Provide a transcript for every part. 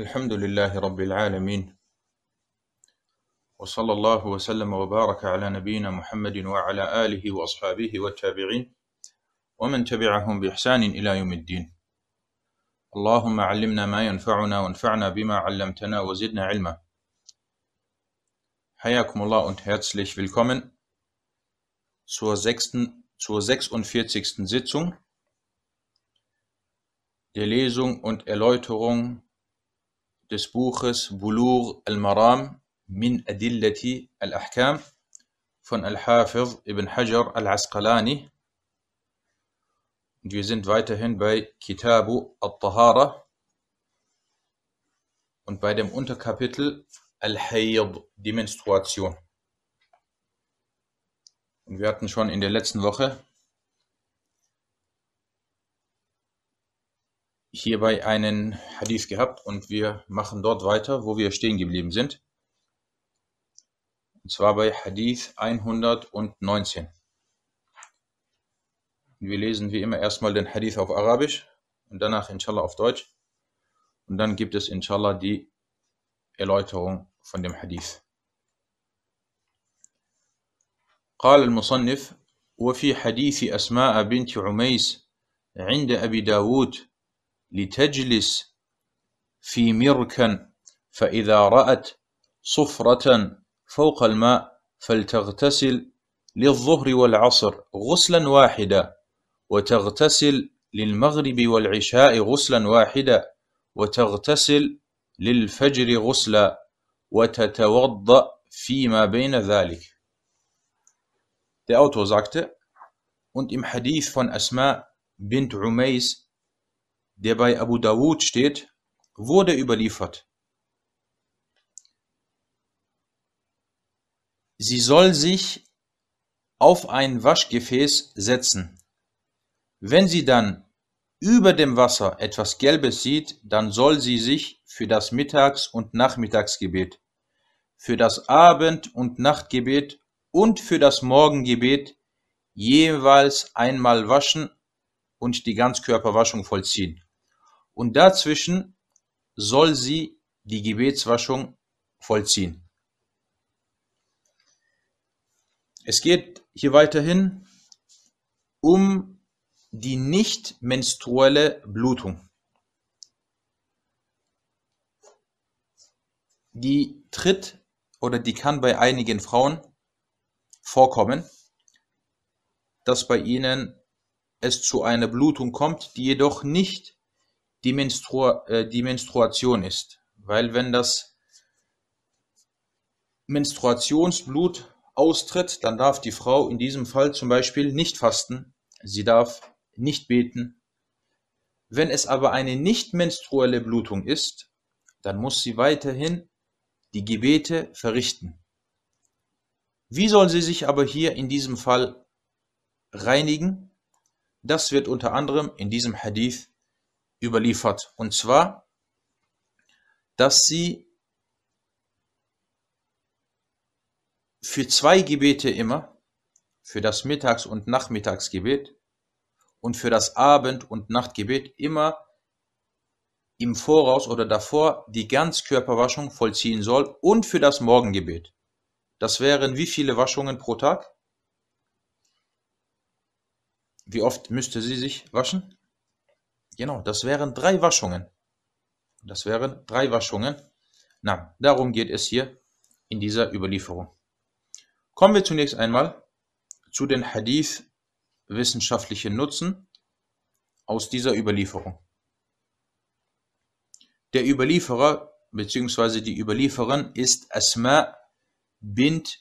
الحمد لله رب العالمين وصلى الله وسلم وبارك على نبينا محمد وعلى آله وأصحابه والتابعين ومن تبعهم بإحسان إلى يوم الدين اللهم علمنا ما ينفعنا وانفعنا بما علمتنا وزدنا علما حياكم الله und herzlich willkommen zur, sechsten, zur 46. Sitzung der Lesung und Erläuterung des Buches Bulur al-Maram min Adillati al-Ahkam von Al-Hafiz ibn Hajar al-Asqalani. Und wir sind weiterhin bei Kitabu al-Tahara und bei dem Unterkapitel Al-Hayd, die Menstruation. Und wir hatten schon in der letzten Woche hierbei einen Hadith gehabt und wir machen dort weiter, wo wir stehen geblieben sind. Und zwar bei Hadith 119. Und wir lesen wie immer erstmal den Hadith auf Arabisch und danach inshallah auf Deutsch. Und dann gibt es inshallah die Erläuterung von dem Hadith. قال المصنف وفي حديث أسماء بنت عميس عند أبي داود لتجلس في مركا فإذا رأت صفرة فوق الماء فلتغتسل للظهر والعصر غسلا واحدا وتغتسل للمغرب والعشاء غسلا واحدا وتغتسل للفجر غسلا وتتوضأ فيما بين ذلك. Der Autor sagte, und im Hadith von Asma bint Umais der bei Abu Dawud steht, wurde überliefert. Sie soll sich auf ein Waschgefäß setzen. Wenn sie dann über dem Wasser etwas Gelbes sieht, dann soll sie sich für das Mittags- und Nachmittagsgebet, für das Abend- und Nachtgebet und für das Morgengebet jeweils einmal waschen und die Ganzkörperwaschung vollziehen und dazwischen soll sie die Gebetswaschung vollziehen. Es geht hier weiterhin um die nicht menstruelle Blutung. Die tritt oder die kann bei einigen Frauen vorkommen, dass bei ihnen es zu einer Blutung kommt, die jedoch nicht die, Menstru äh, die Menstruation ist. Weil wenn das Menstruationsblut austritt, dann darf die Frau in diesem Fall zum Beispiel nicht fasten, sie darf nicht beten. Wenn es aber eine nicht menstruelle Blutung ist, dann muss sie weiterhin die Gebete verrichten. Wie soll sie sich aber hier in diesem Fall reinigen? Das wird unter anderem in diesem Hadith überliefert. Und zwar, dass sie für zwei Gebete immer, für das Mittags- und Nachmittagsgebet und für das Abend- und Nachtgebet immer im Voraus oder davor die Ganzkörperwaschung vollziehen soll und für das Morgengebet. Das wären wie viele Waschungen pro Tag? Wie oft müsste sie sich waschen? Genau, das wären drei Waschungen. Das wären drei Waschungen. Na, darum geht es hier in dieser Überlieferung. Kommen wir zunächst einmal zu den Hadith wissenschaftlichen Nutzen aus dieser Überlieferung. Der Überlieferer bzw. die Überlieferin ist Asma bint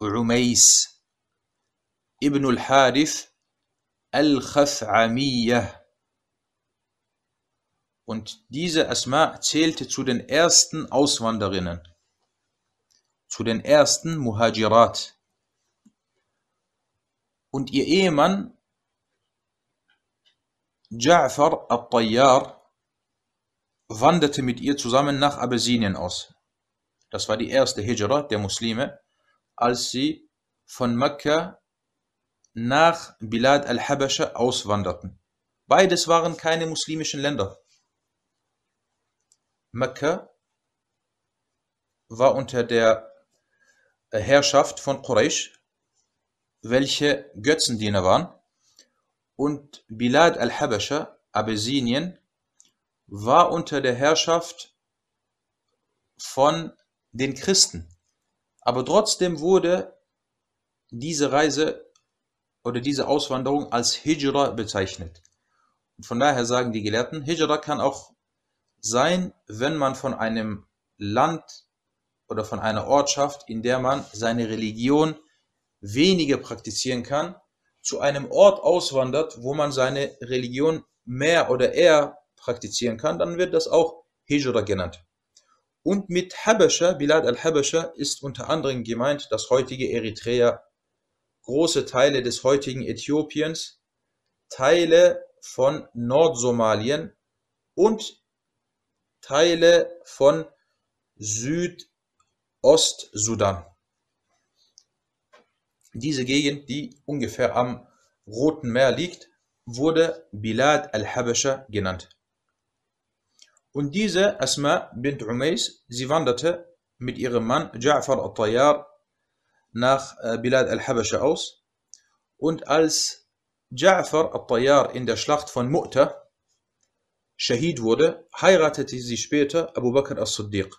Umais ibn al-Harith al-Khath'amiyyah und diese Asma zählte zu den ersten Auswanderinnen, zu den ersten Muhajirat. Und ihr Ehemann Ja'far al-Tayyar wanderte mit ihr zusammen nach Abessinien aus. Das war die erste Hijra der Muslime, als sie von Mekka nach Bilad al-Habascha auswanderten. Beides waren keine muslimischen Länder. Mekka war unter der Herrschaft von Quraysh, welche Götzendiener waren. Und Bilad al-Habasha, Abessinien, war unter der Herrschaft von den Christen. Aber trotzdem wurde diese Reise oder diese Auswanderung als Hijra bezeichnet. Und von daher sagen die Gelehrten, Hijra kann auch sein, wenn man von einem Land oder von einer Ortschaft, in der man seine Religion weniger praktizieren kann, zu einem Ort auswandert, wo man seine Religion mehr oder eher praktizieren kann, dann wird das auch Hijra genannt. Und mit Habascha, Bilad al-Habascha, ist unter anderem gemeint das heutige Eritrea, große Teile des heutigen Äthiopiens, Teile von Nordsomalien und Teile von Südostsudan. Diese Gegend, die ungefähr am Roten Meer liegt, wurde Bilad al-Habascha genannt. Und diese Asma bint Umays, sie wanderte mit ihrem Mann Ja'far al-Tayyar nach äh, Bilad al-Habascha aus. Und als Ja'far al-Tayyar in der Schlacht von Mu'ta Shahid wurde, heiratete sie später Abu Bakr as-Siddiq.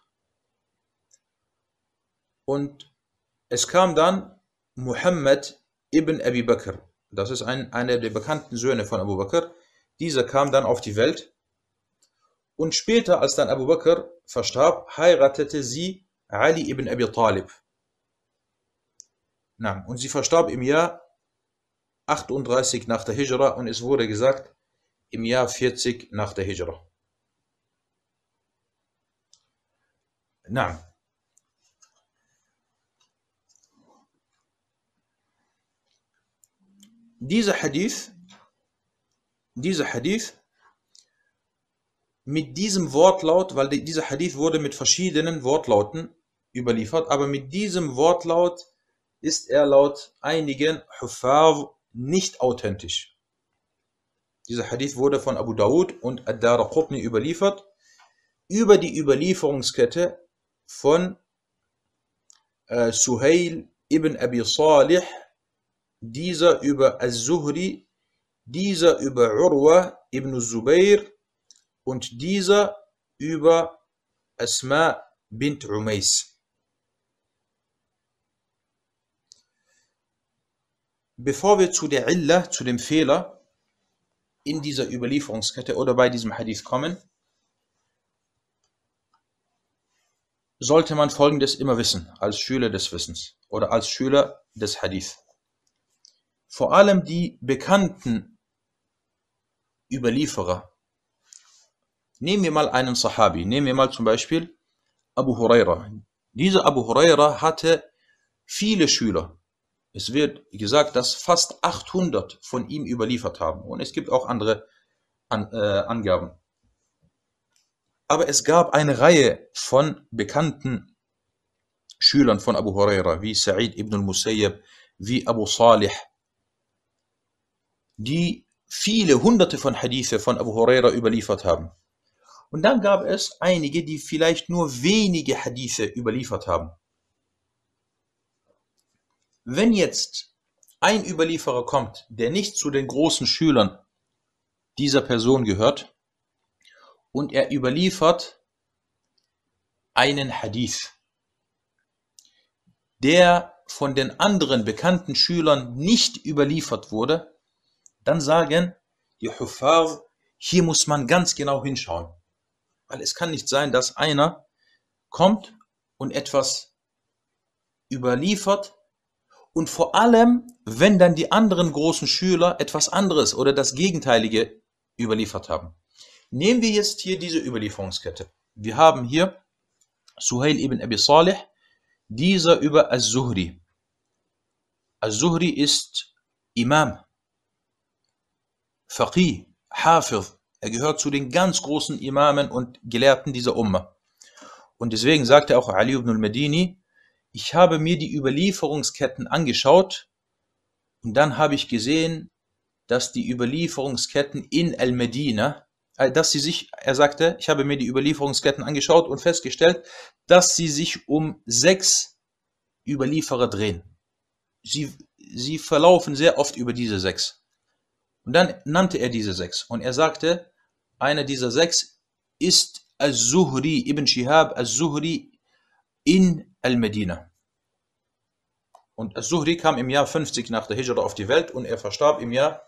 Und es kam dann Muhammad ibn Abi Bakr. Das ist ein, einer der bekannten Söhne von Abu Bakr. Dieser kam dann auf die Welt und später, als dann Abu Bakr verstarb, heiratete sie Ali ibn Abi Talib. Und sie verstarb im Jahr 38 nach der Hijra und es wurde gesagt, im Jahr 40 nach der Hijra. Na. Dieser Hadith, dieser Hadith mit diesem Wortlaut, weil dieser Hadith wurde mit verschiedenen Wortlauten überliefert, aber mit diesem Wortlaut ist er laut einigen Hufar nicht authentisch. Dieser Hadith wurde von Abu Dawud und Ad-Daraqutni überliefert über die Überlieferungskette von äh, Suhail ibn Abi Salih, dieser über Az-Zuhri, dieser über Urwa ibn Zubair und dieser über Asma bint Umays. Bevor wir zu der Illa, zu dem Fehler in dieser Überlieferungskette oder bei diesem Hadith kommen, sollte man Folgendes immer wissen, als Schüler des Wissens oder als Schüler des Hadith. Vor allem die bekannten Überlieferer Nehmen wir mal einen Sahabi, nehmen wir mal zum Beispiel Abu Huraira. Dieser Abu Huraira hatte viele Schüler. Es wird gesagt, dass fast 800 von ihm überliefert haben. Und es gibt auch andere An äh, Angaben. Aber es gab eine Reihe von bekannten Schülern von Abu Huraira, wie Sa'id ibn al-Musayyab, wie Abu Salih, die viele hunderte von Hadithe von Abu Huraira überliefert haben. Und dann gab es einige, die vielleicht nur wenige Hadithe überliefert haben. Wenn jetzt ein Überlieferer kommt, der nicht zu den großen Schülern dieser Person gehört, und er überliefert einen Hadith, der von den anderen bekannten Schülern nicht überliefert wurde, dann sagen die Hufar, hier muss man ganz genau hinschauen. Weil es kann nicht sein, dass einer kommt und etwas überliefert und vor allem, wenn dann die anderen großen Schüler etwas anderes oder das Gegenteilige überliefert haben. Nehmen wir jetzt hier diese Überlieferungskette. Wir haben hier Suhail ibn Abi Salih, dieser über Az-Zuhri. Az-Zuhri ist Imam, Faqih, Hafiz, er gehört zu den ganz großen Imamen und Gelehrten dieser Umma. Und deswegen sagte auch Ali ibn al-Medini, ich habe mir die Überlieferungsketten angeschaut und dann habe ich gesehen, dass die Überlieferungsketten in Al-Medina, äh, dass sie sich, er sagte, ich habe mir die Überlieferungsketten angeschaut und festgestellt, dass sie sich um sechs Überlieferer drehen. Sie, sie verlaufen sehr oft über diese sechs. Und dann nannte er diese sechs. Und er sagte, einer dieser sechs ist Al-Zuhri, Ibn Shihab Al-Zuhri in Al-Medina. Und Al-Zuhri kam im Jahr 50 nach der Hijra auf die Welt und er verstarb im Jahr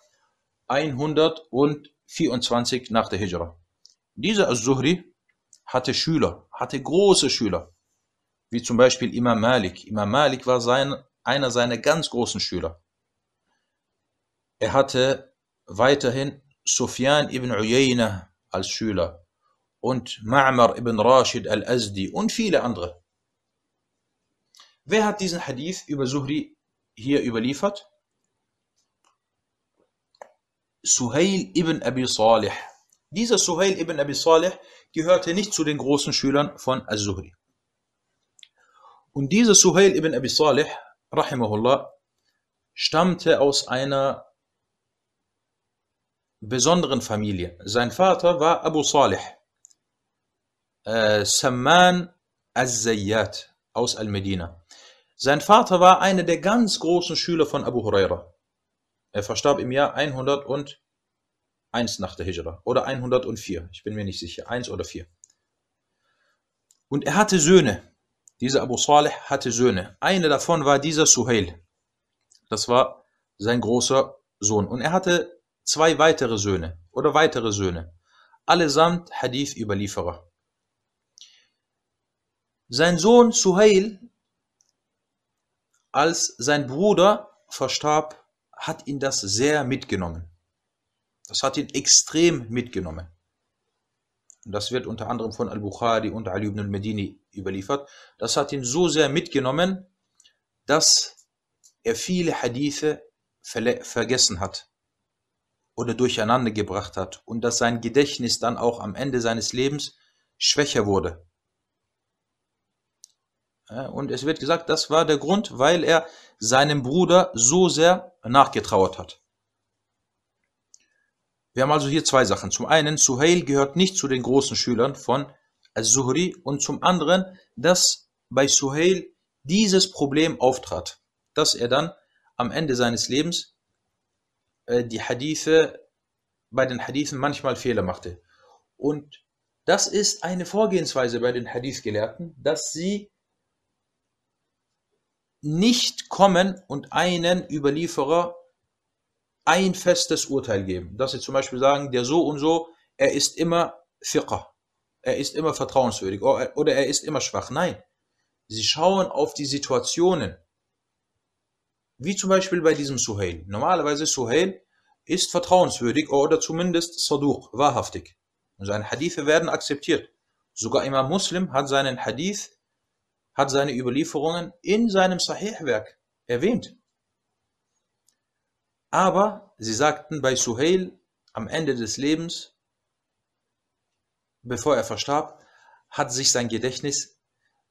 124 nach der Hijra. Dieser Al-Zuhri hatte Schüler, hatte große Schüler, wie zum Beispiel Imam Malik. Imam Malik war sein, einer seiner ganz großen Schüler. Er hatte weiterhin Sufyan ibn Uyayna als Schüler und Ma'mar ibn Rashid al-Azdi und viele andere. Wer hat diesen Hadith über Zuhri hier überliefert? Suhail ibn Abi Salih. Dieser Suhail ibn Abi Salih gehörte nicht zu den großen Schülern von Az-Zuhri. Und dieser Suhail ibn Abi Salih, rahimahullah, stammte aus einer besonderen Familie. Sein Vater war Abu Salih, äh, Samman Az-Zayyat aus Al-Medina. Sein Vater war einer der ganz großen Schüler von Abu Huraira. Er verstarb im Jahr 101 nach der Hijra oder 104, ich bin mir nicht sicher, 1 oder 4. Und er hatte Söhne. Dieser Abu Salih hatte Söhne. Einer davon war dieser Suhail. Das war sein großer Sohn. Und er hatte zwei weitere Söhne oder weitere Söhne. Allesamt Hadith-Überlieferer. Sein Sohn Suhail, als sein Bruder verstarb, hat ihn das sehr mitgenommen. Das hat ihn extrem mitgenommen. Und das wird unter anderem von Al-Bukhari und Ali ibn al-Medini überliefert. Das hat ihn so sehr mitgenommen, dass er viele Hadithe vergessen hat oder durcheinander gebracht hat und dass sein Gedächtnis dann auch am Ende seines Lebens schwächer wurde. Und es wird gesagt, das war der Grund, weil er seinem Bruder so sehr nachgetrauert hat. Wir haben also hier zwei Sachen. Zum einen, Suhail gehört nicht zu den großen Schülern von Al-Zuhri und zum anderen, dass bei Suhail dieses Problem auftrat, dass er dann am Ende seines Lebens äh, die Hadithe, bei den Hadithen manchmal Fehler machte. Und das ist eine Vorgehensweise bei den Hadith-Gelehrten, dass sie nicht kommen und einen Überlieferer ein festes Urteil geben. Dass sie zum Beispiel sagen, der so und so, er ist immer fiqh, er ist immer vertrauenswürdig oder er ist immer schwach. Nein, sie schauen auf die Situationen. Wie zum Beispiel bei diesem Suhail. Normalerweise Suhail ist vertrauenswürdig oder zumindest Saduq, wahrhaftig. Und seine Hadithe werden akzeptiert. Sogar Imam Muslim hat seinen Hadith hat seine Überlieferungen in seinem Sahih-Werk erwähnt. Aber sie sagten bei Suhail am Ende des Lebens, bevor er verstarb, hat sich sein Gedächtnis,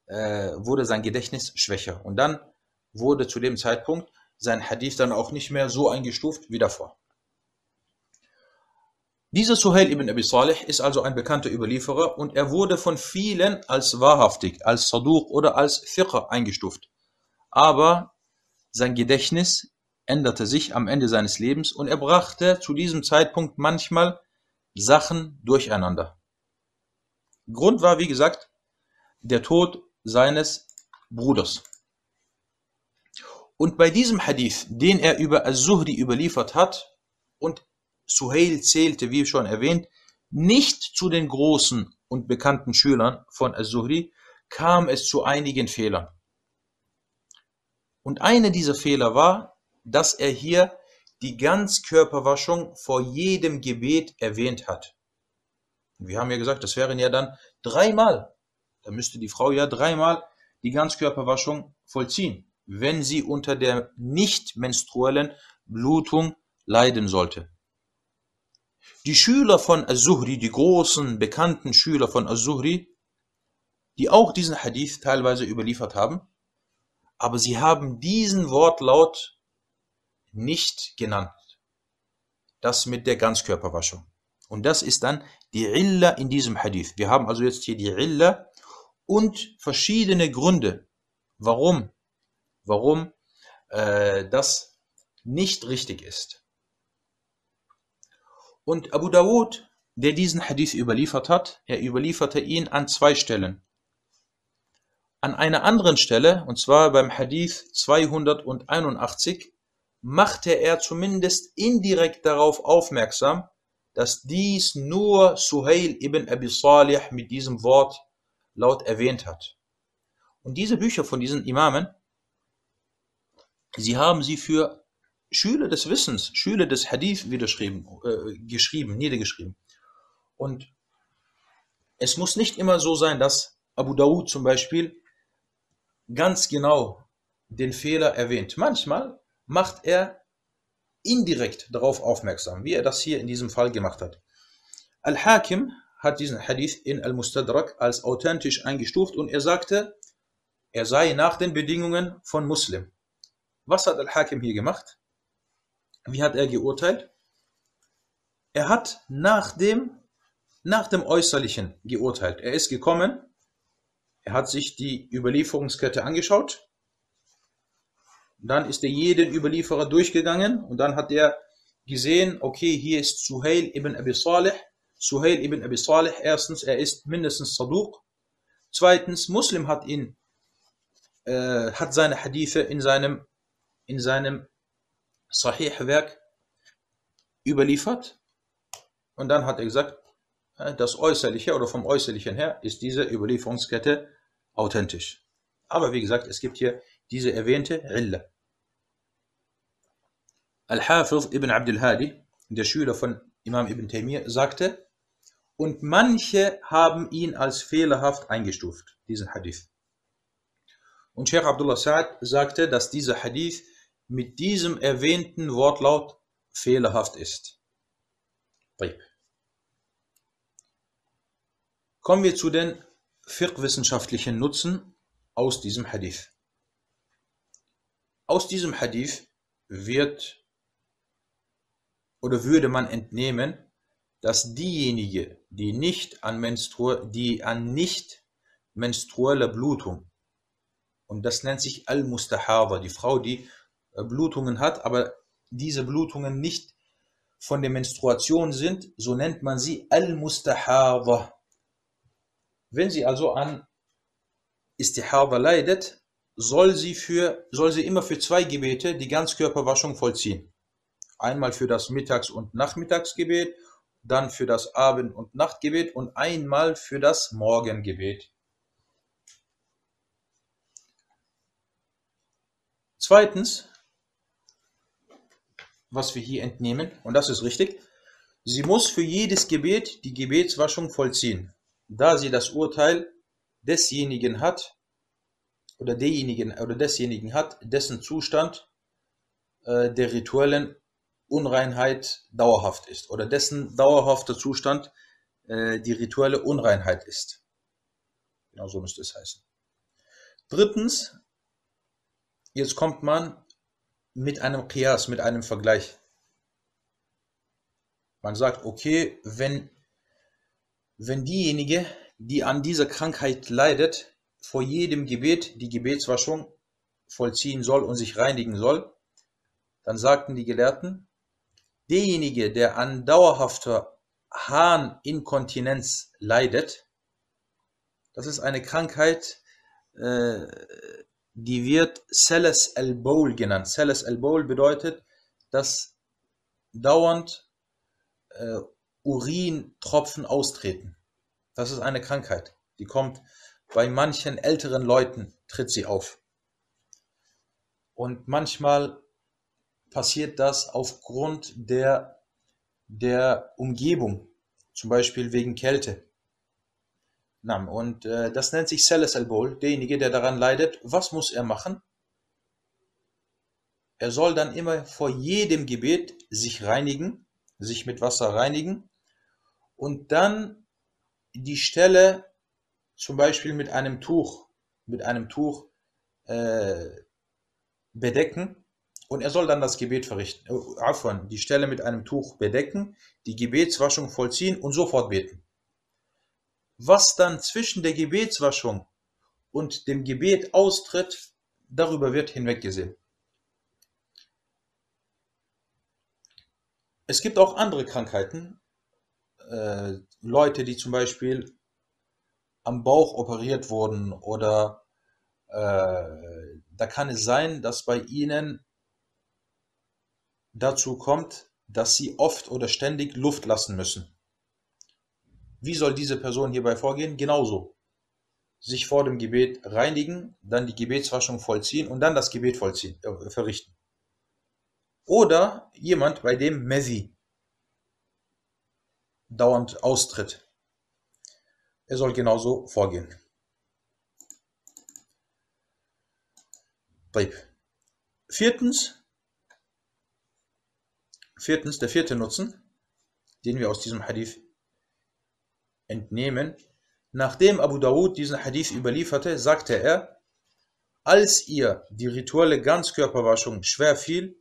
äh, wurde sein Gedächtnis schwächer. Und dann wurde zu dem Zeitpunkt sein Hadith dann auch nicht mehr so eingestuft wie davor. Dieser Suhail ibn Abi Salih ist also ein bekannter Überlieferer und er wurde von vielen als wahrhaftig, als Saduq oder als Fiqh eingestuft. Aber sein Gedächtnis änderte sich am Ende seines Lebens und er brachte zu diesem Zeitpunkt manchmal Sachen durcheinander. Grund war, wie gesagt, der Tod seines Bruders. Und bei diesem Hadith, den er über Al-Zuhri überliefert hat, und Suhail zählte, wie schon erwähnt, nicht zu den großen und bekannten Schülern von Az-Zuhri, kam es zu einigen Fehlern. Und einer dieser Fehler war, dass er hier die Ganzkörperwaschung vor jedem Gebet erwähnt hat. wir haben ja gesagt, das wären ja dann dreimal. Da müsste die Frau ja dreimal die Ganzkörperwaschung vollziehen, wenn sie unter der nicht menstruellen Blutung leiden sollte. Die Schüler von Az-Zuhri, die großen, bekannten Schüler von Az-Zuhri, die auch diesen Hadith teilweise überliefert haben, aber sie haben diesen Wortlaut nicht genannt. Das mit der Ganzkörperwaschung. Und das ist dann die Illa in diesem Hadith. Wir haben also jetzt hier die Illa und verschiedene Gründe, warum, warum äh, das nicht richtig ist. Und Abu Dawud, der diesen Hadith überliefert hat, er überlieferte ihn an zwei Stellen. An einer anderen Stelle, und zwar beim Hadith 281, machte er zumindest indirekt darauf aufmerksam, dass dies nur Suhail ibn Abi Salih mit diesem Wort laut erwähnt hat. Und diese Bücher von diesen Imamen, sie haben sie für Schüler des Wissens, Schüler des Hadith niedergeschrieben, äh, geschrieben, niedergeschrieben. Und es muss nicht immer so sein, dass Abu Dawud zum Beispiel ganz genau den Fehler erwähnt. Manchmal macht er indirekt darauf aufmerksam, wie er das hier in diesem Fall gemacht hat. Al-Hakim hat diesen Hadith in Al-Mustadrak als authentisch eingestuft und er sagte, er sei nach den Bedingungen von Muslim. Was hat Al-Hakim hier gemacht? Wie hat er geurteilt? Er hat nach dem, nach dem Äußerlichen geurteilt. Er ist gekommen, er hat sich die Überlieferungskette angeschaut, dann ist er jeden Überlieferer durchgegangen und dann hat er gesehen, okay, hier ist Suhail ibn Abi Salih. Suhail ibn Abi Salih, erstens, er ist mindestens Saduq. Zweitens, Muslim hat ihn, äh, hat seine Hadithe in seinem, in seinem Sahih-Werk überliefert. Und dann hat er gesagt, äh, das Äußerliche oder vom Äußerlichen her ist diese Überlieferungskette authentisch. Aber wie gesagt, es gibt hier diese erwähnte Illa. Al-Hafiz ibn Abdul Hadi, der Schüler von Imam ibn Taymiyyah, sagte, und manche haben ihn als fehlerhaft eingestuft, diesen Hadith. Und Sheikh Abdullah Sa'ad sagte, dass dieser Hadith mit diesem erwähnten Wortlaut fehlerhaft ist. Kommen wir zu den fiqh-wissenschaftlichen Nutzen aus diesem Hadith. Aus diesem Hadith wird oder würde man entnehmen, dass diejenigen, die nicht an, Menstru die an nicht menstrueller Blutung, und das nennt sich Al-Mustahaba, die Frau, die Blutungen hat, aber diese Blutungen nicht von der Menstruation sind, so nennt man sie Al-Mustahaba. Wenn sie also an Istihaba leidet, soll sie, für, soll sie immer für zwei Gebete die Ganzkörperwaschung vollziehen. Einmal für das Mittags- und Nachmittagsgebet, dann für das Abend- und Nachtgebet und einmal für das Morgengebet. Zweitens, was wir hier entnehmen, und das ist richtig, sie muss für jedes Gebet die Gebetswaschung vollziehen, da sie das Urteil desjenigen hat, oder derjenigen oder desjenigen hat, dessen Zustand äh, der rituellen Unreinheit dauerhaft ist oder dessen dauerhafter Zustand äh, die rituelle Unreinheit ist. Genau so müsste es heißen. Drittens, jetzt kommt man mit einem Qiyas, mit einem Vergleich. Man sagt, okay, wenn, wenn diejenige, die an dieser Krankheit leidet, vor jedem Gebet die Gebetswaschung vollziehen soll und sich reinigen soll, dann sagten die Gelehrten, derjenige, der an dauerhafter Harninkontinenz leidet, das ist eine Krankheit, äh, die wird Celes el-Bowl genannt. Celes el-Bowl bedeutet, dass dauernd äh, Urintropfen austreten. Das ist eine Krankheit, die kommt bei manchen älteren Leuten tritt sie auf. Und manchmal passiert das aufgrund der, der Umgebung, zum Beispiel wegen Kälte. Und äh, das nennt sich Celes Bowl, derjenige, der daran leidet. Was muss er machen? Er soll dann immer vor jedem Gebet sich reinigen, sich mit Wasser reinigen und dann die Stelle zum Beispiel mit einem Tuch, mit einem Tuch äh, bedecken und er soll dann das Gebet verrichten. Äh, die Stelle mit einem Tuch bedecken, die Gebetswaschung vollziehen und sofort beten. Was dann zwischen der Gebetswaschung und dem Gebet austritt, darüber wird hinweggesehen. Es gibt auch andere Krankheiten, äh, Leute, die zum Beispiel am Bauch operiert wurden oder äh, da kann es sein, dass bei ihnen dazu kommt, dass sie oft oder ständig Luft lassen müssen. Wie soll diese Person hierbei vorgehen? Genauso. Sich vor dem Gebet reinigen, dann die Gebetswaschung vollziehen und dann das Gebet vollziehen, äh, verrichten. Oder jemand, bei dem Messi dauernd austritt. Er soll genauso vorgehen. Viertens, viertens, der vierte Nutzen, den wir aus diesem Hadith entnehmen, nachdem Abu Dawud diesen Hadith überlieferte, sagte er, als ihr die rituelle Ganzkörperwaschung schwer fiel,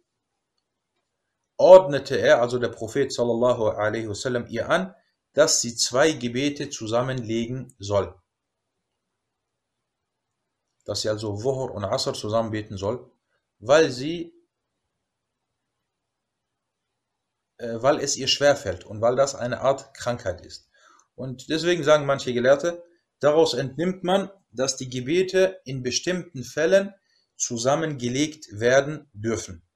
ordnete er, also der Prophet sallallahu alaihi wasallam, ihr an, dass sie zwei Gebete zusammenlegen soll. Dass sie also Wuhr und Asr zusammen beten soll, weil sie äh, weil es ihr schwerfällt und weil das eine Art Krankheit ist. Und deswegen sagen manche Gelehrte, daraus entnimmt man, dass die Gebete in bestimmten Fällen zusammengelegt werden dürfen.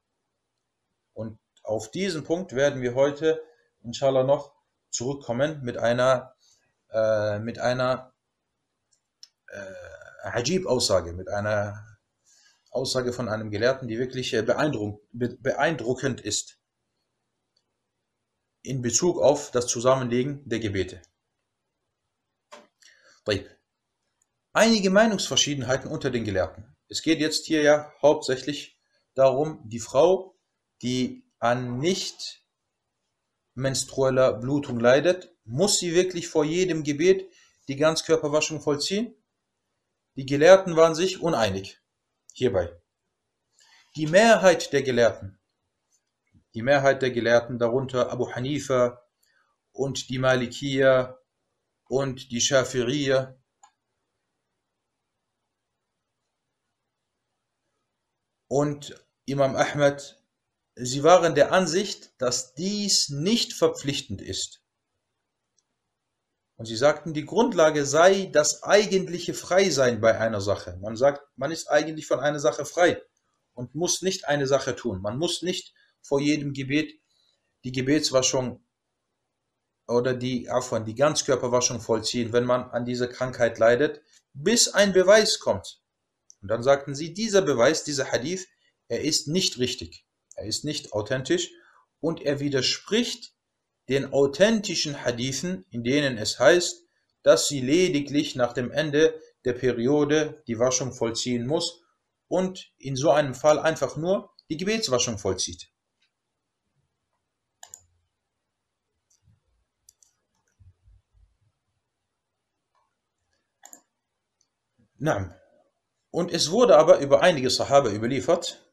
Und auf diesen Punkt werden wir heute inshallah noch zurückkommen mit einer, äh, mit einer äh, Ajib-Aussage, mit einer Aussage von einem Gelehrten, die wirklich äh, beeindruck, beeindruckend ist in Bezug auf das Zusammenlegen der Gebete. Einige Meinungsverschiedenheiten unter den Gelehrten. Es geht jetzt hier ja hauptsächlich darum, die Frau, die an nicht menstrueller Blutung leidet, muss sie wirklich vor jedem Gebet die Ganzkörperwaschung vollziehen? Die Gelehrten waren sich uneinig hierbei. Die Mehrheit der Gelehrten, die Mehrheit der Gelehrten, darunter Abu Hanifa und die Malikiya und die Schafiriya, und Imam Ahmed Sie waren der Ansicht, dass dies nicht verpflichtend ist. Und sie sagten, die Grundlage sei das eigentliche Freisein bei einer Sache. Man sagt, man ist eigentlich von einer Sache frei und muss nicht eine Sache tun. Man muss nicht vor jedem Gebet die Gebetswaschung oder die, Afwan, die Ganzkörperwaschung vollziehen, wenn man an dieser Krankheit leidet, bis ein Beweis kommt. Und dann sagten sie, dieser Beweis, dieser Hadith, er ist nicht richtig. Er ist nicht authentisch und er widerspricht den authentischen Hadithen, in denen es heißt, dass sie lediglich nach dem Ende der Periode die Waschung vollziehen muss und in so einem Fall einfach nur die Gebetswaschung vollzieht. Und es wurde aber über einige Sahaba überliefert,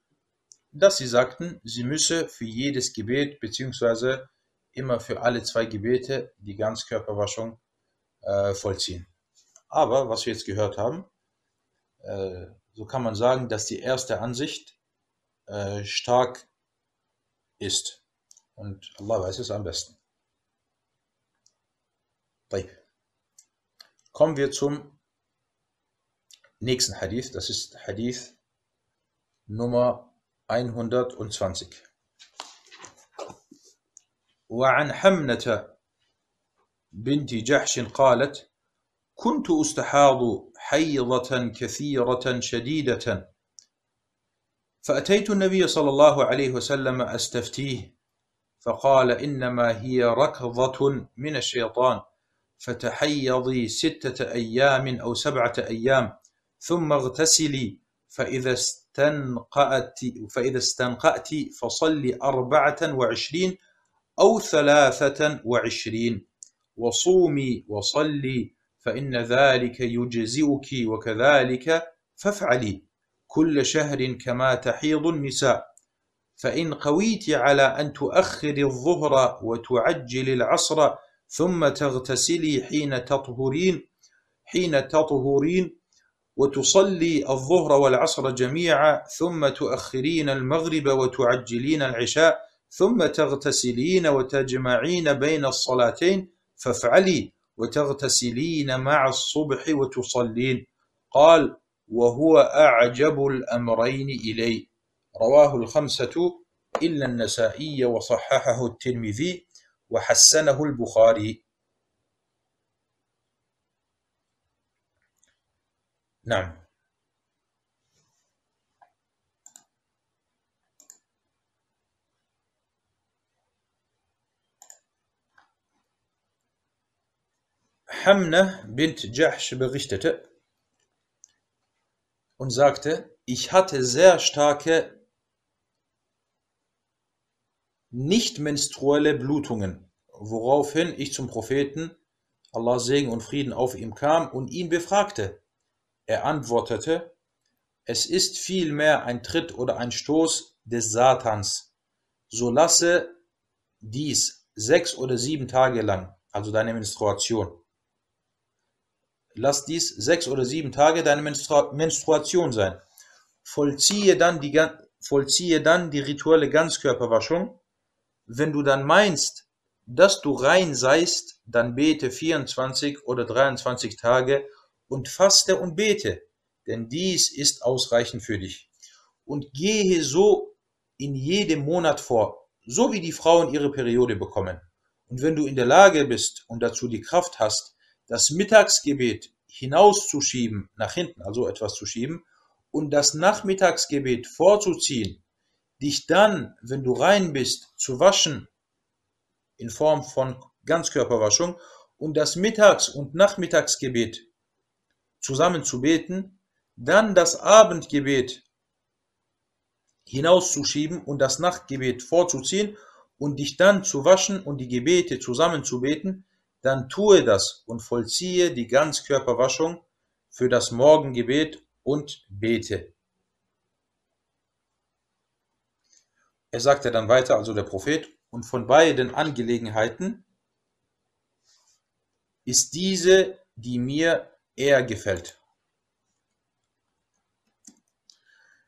dass sie sagten, sie müsse für jedes Gebet bzw. immer für alle zwei Gebete die Ganzkörperwaschung äh, vollziehen. Aber was wir jetzt gehört haben, äh, so kann man sagen, dass die erste Ansicht äh, stark ist. Und Allah weiß es am besten. Kommen wir zum nächsten Hadith. Das ist Hadith Nummer 120 وعن حمنة بنت جحش قالت كنت أستحاض حيضة كثيرة شديدة فأتيت النبي صلى الله عليه وسلم أستفتيه فقال إنما هي ركضة من الشيطان فتحيضي ستة أيام أو سبعة أيام ثم اغتسلي فإذا استنقأت فإذا استنقأت فصل أربعة وعشرين أو ثلاثة وعشرين. وصومي وصلي فإن ذلك يجزئك وكذلك فافعلي. كل شهر كما تحيض النساء. فإن قويت على أن تؤخر الظهر وتعجل العصر ثم تغتسلي حين تطهرين حين تطهرين وتصلي الظهر والعصر جميعا ثم تؤخرين المغرب وتعجلين العشاء ثم تغتسلين وتجمعين بين الصلاتين فافعلي وتغتسلين مع الصبح وتصلين. قال وهو أعجب الأمرين إلي رواه الخمسة إلا النسائي وصححه الترمذي وحسنه البخاري. نعم Hamna bint Jahsh berichtete und sagte, ich hatte sehr starke nicht menstruelle Blutungen, woraufhin ich zum Propheten, Allah Segen und Frieden auf ihm kam und ihn befragte. Er antwortete, es ist vielmehr ein Tritt oder ein Stoß des Satans. So lasse dies sechs oder sieben Tage lang, also deine Menstruation. Lass dies sechs oder sieben Tage deine Menstru Menstruation sein. Vollziehe dann, die, vollziehe dann die rituelle Ganzkörperwaschung. Wenn du dann meinst, dass du rein seist, dann bete 24 oder 23 Tage und faste und bete, denn dies ist ausreichend für dich. Und gehe so in jedem Monat vor, so wie die Frauen ihre Periode bekommen. Und wenn du in der Lage bist und dazu die Kraft hast, das Mittagsgebet hinauszuschieben, nach hinten, also etwas zu schieben, und das Nachmittagsgebet vorzuziehen, dich dann, wenn du rein bist, zu waschen, in Form von Ganzkörperwaschung, und das Mittags- und Nachmittagsgebet zusammen zu beten, dann das Abendgebet hinauszuschieben und das Nachtgebet vorzuziehen und dich dann zu waschen und die Gebete zusammen zu beten, dann tue das und vollziehe die Ganzkörperwaschung für das Morgengebet und bete. Er sagte dann weiter, also der Prophet, und von beiden Angelegenheiten ist diese, die mir eher gefällt.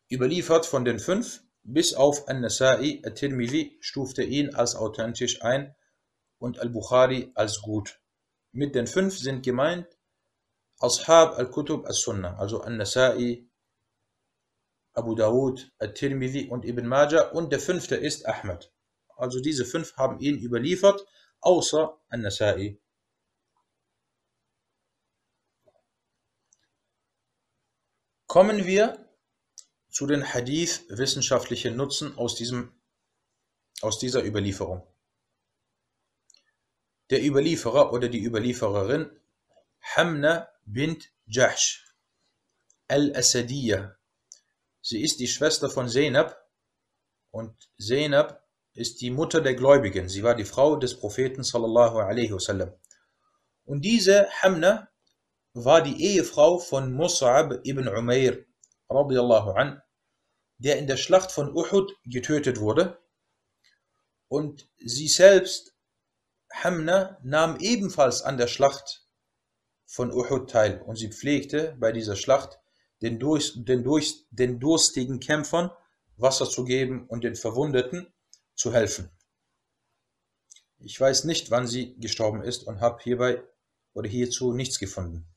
Überliefert von den fünf, bis auf An-Nasa'i, At-Tirmidhi stufte ihn als authentisch ein und Al-Bukhari als gut. Mit den fünf sind gemeint Ashab al-Kutub al-Sunnah, also An-Nasa'i, Abu Dawud, At-Tirmidhi und Ibn Majah und der fünfte ist Ahmad. Also diese fünf haben ihn überliefert, außer An-Nasa'i. Kommen wir zu den Hadith wissenschaftlichen Nutzen aus, diesem, aus dieser Überlieferung. Der Überlieferer oder die Überliefererin Hamna bint Jahsh al-Asadiyya. Sie ist die Schwester von Zainab und Zainab ist die Mutter der Gläubigen. Sie war die Frau des Propheten sallallahu alaihi wasallam. Und diese Hamna war die Ehefrau von Mus'ab ibn Umair radiallahu an, der in der Schlacht von Uhud getötet wurde. Und sie selbst, Hamna, nahm ebenfalls an der Schlacht von Uhud teil und sie pflegte bei dieser Schlacht den, durch, den, durch, den durstigen Kämpfern Wasser zu geben und den Verwundeten zu helfen. Ich weiß nicht, wann sie gestorben ist und habe hierbei oder hierzu nichts gefunden.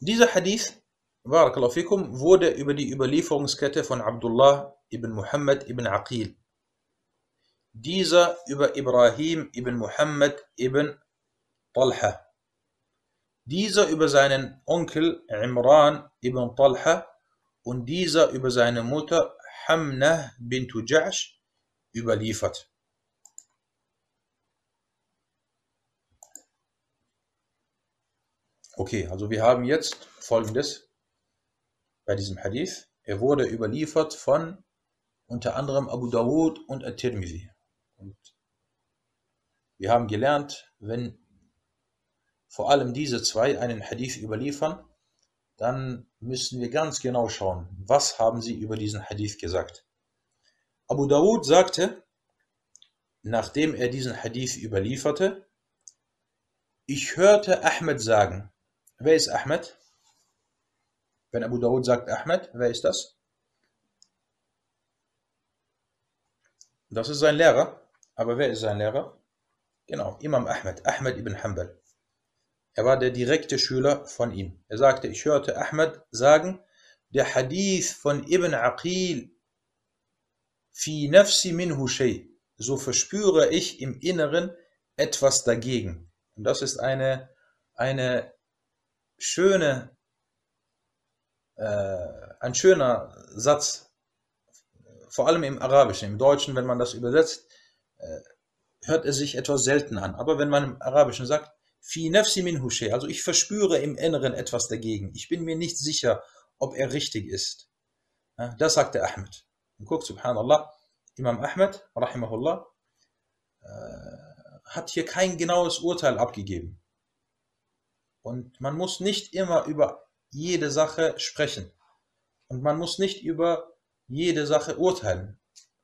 Dieser Hadith, Barakallahu fikum, wurde über die Überlieferungskette von Abdullah ibn Muhammad ibn Aqil. Dieser über Ibrahim ibn Muhammad ibn Talha. Dieser über seinen Onkel Imran ibn Talha und dieser über seine Mutter Hamna bint Ja'sh überliefert. Okay, also wir haben jetzt folgendes bei diesem Hadith. Er wurde überliefert von unter anderem Abu Dawud und At-Tirmidhi. Und wir haben gelernt, wenn vor allem diese zwei einen Hadith überliefern, dann müssen wir ganz genau schauen, was haben sie über diesen Hadith gesagt. Abu Dawud sagte, nachdem er diesen Hadith überlieferte, ich hörte Ahmed sagen. Wer ist Ahmed? Wenn Abu Dawud sagt Ahmed, wer ist das? Das ist sein Lehrer. Aber wer ist sein Lehrer? Genau, Imam Ahmed, Ahmed ibn Hanbal. Er war der direkte Schüler von ihm. Er sagte, ich hörte Ahmed sagen, der Hadith von Ibn Aqil, fi nafsi minhu shay, so verspüre ich im Inneren etwas dagegen. Und das ist eine, eine schöne, äh, ein schöner Satz, vor allem im Arabischen. Im Deutschen, wenn man das übersetzt, äh, hört es sich etwas selten an. Aber wenn man im Arabischen sagt, fi nafsi shay, also ich verspüre im Inneren etwas dagegen. Ich bin mir nicht sicher, ob er richtig ist. Ja, das sagte Ahmed. Und guckt, subhanallah, Imam Ahmed, rahimahullah, äh, hat hier kein genaues Urteil abgegeben. Und man muss nicht immer über jede Sache sprechen. Und man muss nicht über jede Sache urteilen.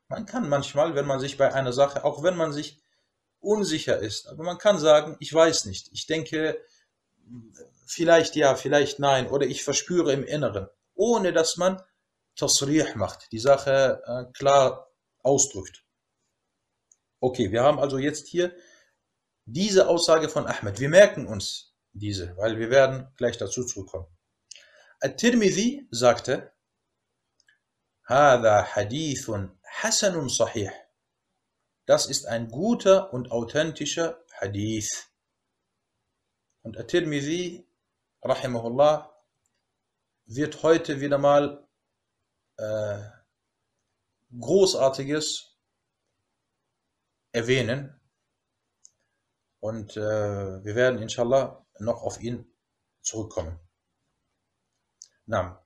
Man kann manchmal, wenn man sich bei einer Sache, auch wenn man sich unsicher ist, aber man kann sagen, ich weiß nicht. Ich denke, vielleicht ja, vielleicht nein, oder ich verspüre im Inneren, ohne dass man Tasrih macht, die Sache äh, klar ausdrückt. Okay, wir haben also jetzt hier diese Aussage von Ahmed. Wir merken uns diese, weil wir werden gleich dazu zurückkommen. At-Tirmidhi sagte, هذا حديث حسن صحيح. Das ist ein guter und authentischer Hadith. Und At-Tirmidhi, rahimahullah, wird heute wieder mal äh, Großartiges erwähnen. Und äh, wir werden inshallah noch auf ihn zurückkommen. Na,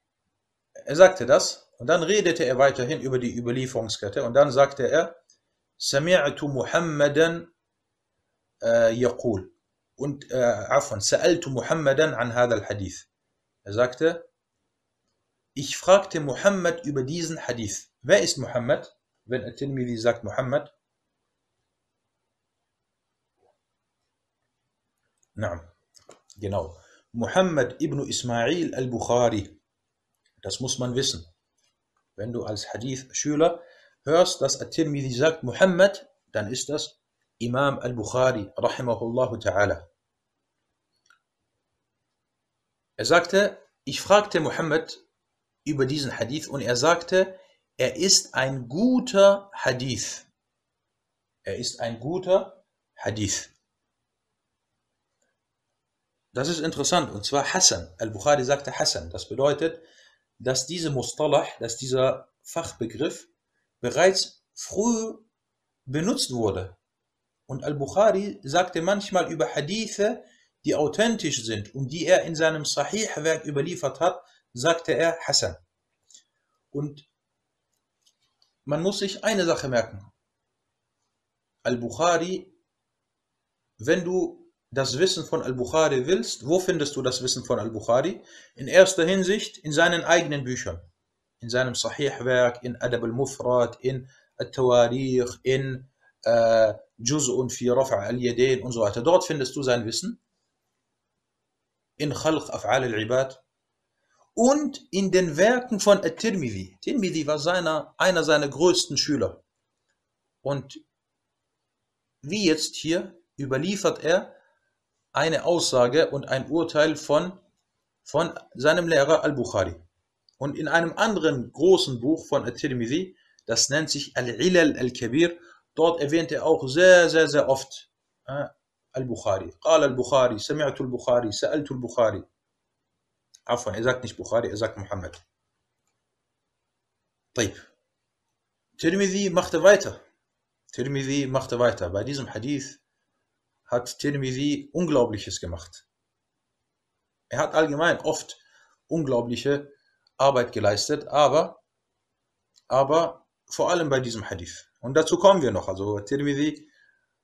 er sagte das und dann redete er weiterhin über die Überlieferungskette und dann sagte er, Sami'tu Muhammadan äh, yaqul. Und, äh, afwan, Sa'altu Muhammadan an hadal Hadith. Er sagte, ich fragte Muhammad über diesen Hadith. Wer ist Muhammad? Wenn At-Tirmidhi sagt Muhammad. Naam genau Muhammad ibn Ismail al-Bukhari das muss man wissen wenn du als Hadith-Schüler hörst, dass At-Tirmidhi sagt Muhammad, dann ist das Imam al-Bukhari, rahimahullah ta'ala. Er sagte, ich fragte Muhammad über diesen Hadith und er sagte, er ist ein guter Hadith. Er ist ein guter Hadith. Das ist interessant und zwar Hassan. Al-Bukhari sagte Hassan. Das bedeutet, dass diese Mustalah, dass dieser Fachbegriff bereits früh benutzt wurde. Und Al-Bukhari sagte manchmal über Hadithe, die authentisch sind und die er in seinem Sahih-Werk überliefert hat, sagte er Hassan. Und man muss sich eine Sache merken. Al-Bukhari, wenn du das Wissen von Al-Bukhari willst, wo findest du das Wissen von Al-Bukhari? In erster Hinsicht in seinen eigenen Büchern. In seinem Sahih-Werk, in Adab al-Mufrad, in Al-Tawarikh, in äh, Juz'un fi Raf'a al-Yadayn und so weiter. Dort findest du sein Wissen. In Khalq Af'al al-Ibad. Und in den Werken von At-Tirmidhi. Tirmidhi war seiner, einer seiner größten Schüler. Und wie jetzt hier überliefert er eine Aussage und ein Urteil von, von seinem Lehrer Al-Bukhari. Und in einem anderen großen Buch von At-Tirmidhi, das nennt sich Al-Ilal Al-Kabir, dort erwähnt er auch sehr, sehr, sehr oft äh, Al-Bukhari. قال البخاري سمعت البخاري سألت البخاري عفوا er sagt nicht Bukhari, er sagt Muhammad. طيب. Tirmidhi machte weiter. Tirmidhi machte weiter. Bei diesem Hadith hat Tirmidhi Unglaubliches gemacht. Er hat allgemein oft unglaubliche Arbeit geleistet, aber, aber vor allem bei diesem Hadith. Und dazu kommen wir noch. Also Tirmidhi,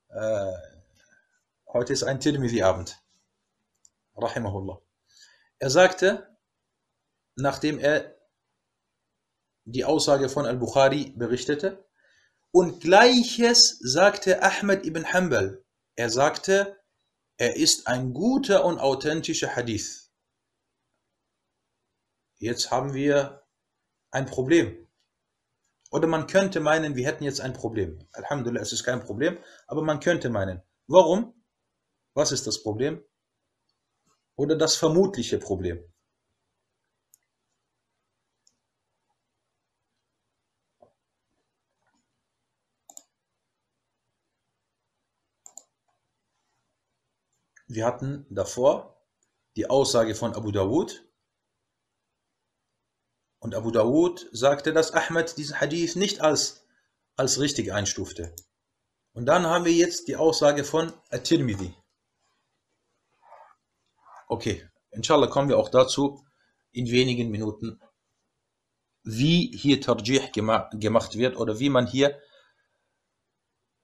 äh, heute ist ein Tirmidhi-Abend. Rahimahullah. Er sagte, nachdem er die Aussage von Al-Bukhari berichtete, Und gleiches sagte Ahmed ibn Hanbal. Er sagte, er ist ein guter und authentischer Hadith. Jetzt haben wir ein Problem. Oder man könnte meinen, wir hätten jetzt ein Problem. Alhamdulillah, es ist kein Problem, aber man könnte meinen. Warum? Was ist das Problem? Oder das vermutliche Problem? Wir hatten davor die Aussage von Abu Dawud. Und Abu Dawud sagte, dass Ahmed diesen Hadith nicht als, als richtig einstufte. Und dann haben wir jetzt die Aussage von At-Tirmidhi. Okay, inshallah kommen wir auch dazu in wenigen Minuten, wie hier Tarjih gema gemacht wird oder wie man hier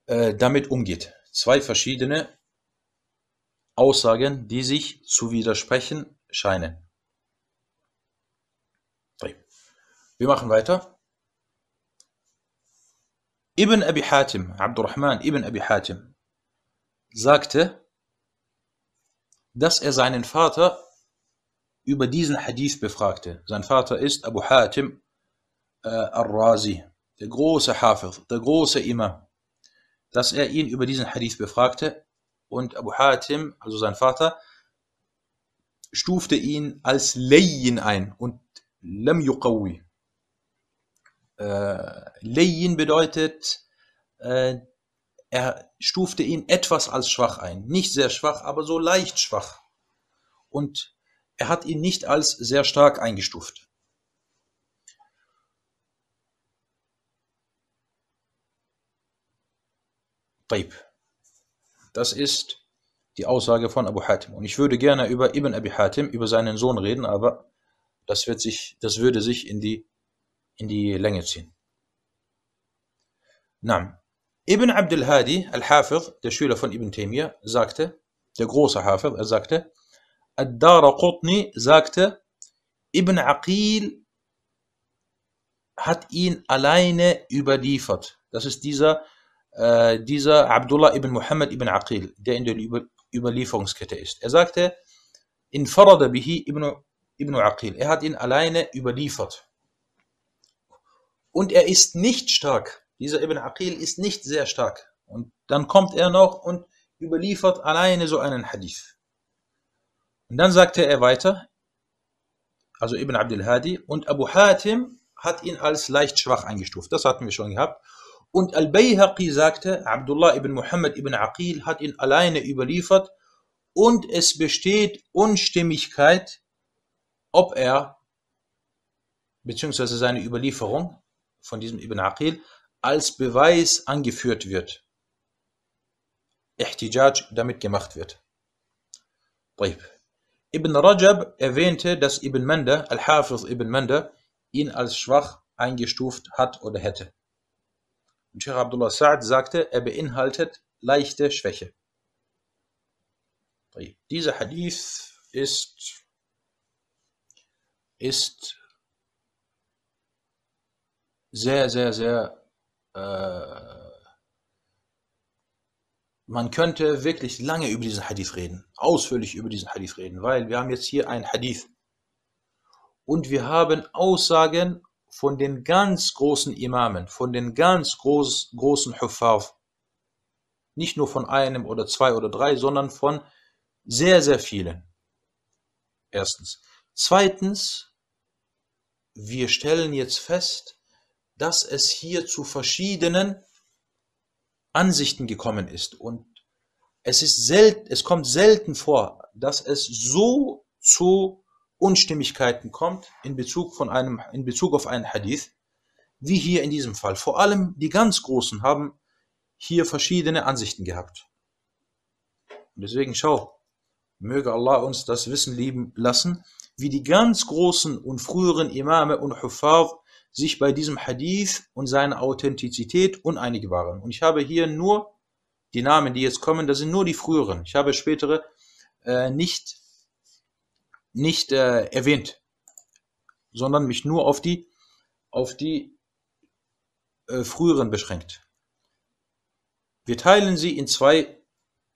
äh, damit umgeht. Zwei verschiedene Aussagen, die sich zu widersprechen scheinen. Wir machen weiter. Ibn Abi Hatim, Abdurrahman ibn Abi Hatim, sagte, dass er seinen Vater über diesen Hadith befragte. Sein Vater ist Abu Hatim äh, al-Razi, der große Hafiz, der große Imam. Dass er ihn über diesen Hadith befragte und Abu Hatim, also sein Vater, stufte ihn als Layyin ein und Lam yuqawi. Äh, Layyin bedeutet, äh, er stufte ihn etwas als schwach ein. Nicht sehr schwach, aber so leicht schwach. Und er hat ihn nicht als sehr stark eingestuft. Taib. Das ist die Aussage von Abu Hatim. Und ich würde gerne über Ibn Abi Hatim, über seinen Sohn reden, aber das, wird sich, das würde sich in die, in die Länge ziehen. Naam. Ibn Abdul Hadi, Al-Hafiz, der Schüler von Ibn Taymiyyah, sagte, der große Hafiz, er sagte, Ad-Dara Qutni sagte, Ibn Aqil hat ihn alleine überliefert. Das ist dieser äh, dieser Abdullah ibn Muhammad ibn Aqil, der in der Über Überlieferungskette ist. Er sagte, in Farada bihi ibn, ibn Aqil, er hat ihn alleine überliefert. Und er ist nicht stark. Dieser Ibn Aqil ist nicht sehr stark. Und dann kommt er noch und überliefert alleine so einen Hadith. Und dann sagte er weiter, also Ibn Abdul Hadi, und Abu Hatim hat ihn als leicht schwach eingestuft. Das hatten wir schon gehabt. Und Al-Bayhaqi sagte, Abdullah ibn Muhammad ibn Aqil hat ihn alleine überliefert und es besteht Unstimmigkeit, ob er, beziehungsweise seine Überlieferung von diesem Ibn Aqil, als Beweis angeführt wird. Ihtijaj damit gemacht wird. Ibn Rajab erwähnte, dass Ibn Manda, Al-Hafiz Ibn Manda, ihn als schwach eingestuft hat oder hätte. Und Sheikh Abdullah Sa'd sagte, er beinhaltet leichte Schwäche. Dieser Hadith ist, ist sehr, sehr, sehr, äh, man könnte wirklich lange über diesen Hadith reden, ausführlich über diesen Hadith reden, weil wir haben jetzt hier einen Hadith und wir haben Aussagen von den ganz großen Imamen, von den ganz groß, großen Huffaz. Nicht nur von einem oder zwei oder drei, sondern von sehr, sehr vielen. Erstens. Zweitens, wir stellen jetzt fest, dass es hier zu verschiedenen Ansichten gekommen ist. Und es, ist selten, es kommt selten vor, dass es so zu Unstimmigkeiten kommt in Bezug, von einem, in Bezug auf einen Hadith, wie hier in diesem Fall. Vor allem die ganz Großen haben hier verschiedene Ansichten gehabt. Und deswegen schau, möge Allah uns das Wissen lieben lassen, wie die ganz großen und früheren Imame und Huffaz sich bei diesem Hadith und seiner Authentizität uneinig waren. Und ich habe hier nur die Namen, die jetzt kommen, das sind nur die früheren. Ich habe spätere äh, nicht nicht äh, erwähnt, sondern mich nur auf die, auf die äh, früheren beschränkt. Wir teilen sie in zwei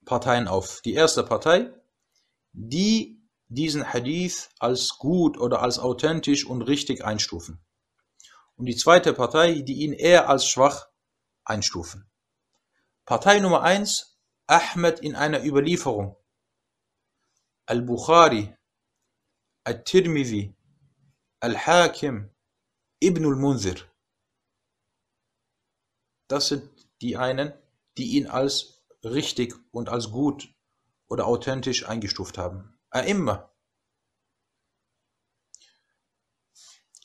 Parteien auf. Die erste Partei, die diesen Hadith als gut oder als authentisch und richtig einstufen. Und die zweite Partei, die ihn eher als schwach einstufen. Partei Nummer eins, Ahmed in einer Überlieferung. Al-Bukhari, Al-Tirmidhi, Al-Hakim, Ibn al-Munzir. Das sind die einen, die ihn als richtig und als gut oder authentisch eingestuft haben. Immer.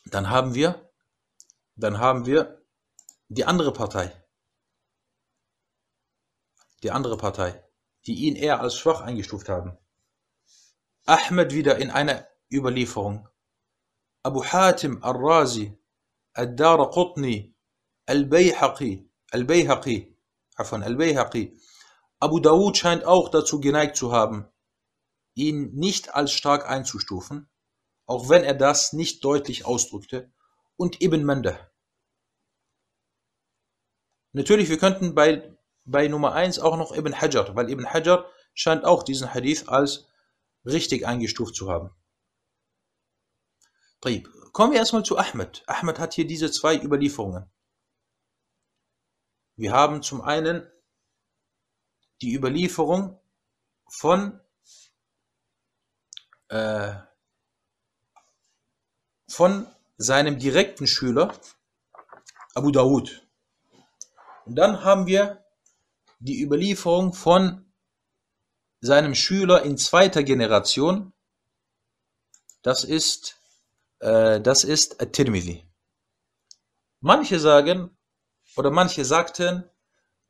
Dann haben wir, dann haben wir die andere Partei. Die andere Partei, die ihn eher als schwach eingestuft haben. Ahmed wieder in einer Überlieferung. Abu Hatim al-Razi, al-Dar Qutni, al-Bayhaqi, al-Bayhaqi, al-Bayhaqi. Abu Dawud scheint auch dazu geneigt zu haben, ihn nicht als stark einzustufen, auch wenn er das nicht deutlich ausdrückte, und Ibn Mende. Natürlich, wir könnten bei, bei Nummer 1 auch noch Ibn Hajar, weil Ibn Hajar scheint auch diesen Hadith als richtig eingestuft zu haben. Kommen wir erstmal zu Ahmed. Ahmed hat hier diese zwei Überlieferungen. Wir haben zum einen die Überlieferung von, äh, von seinem direkten Schüler Abu Dawud. Und dann haben wir die Überlieferung von seinem Schüler in zweiter Generation. Das ist, das ist At-Tirmidhi. Manche sagen, oder manche sagten,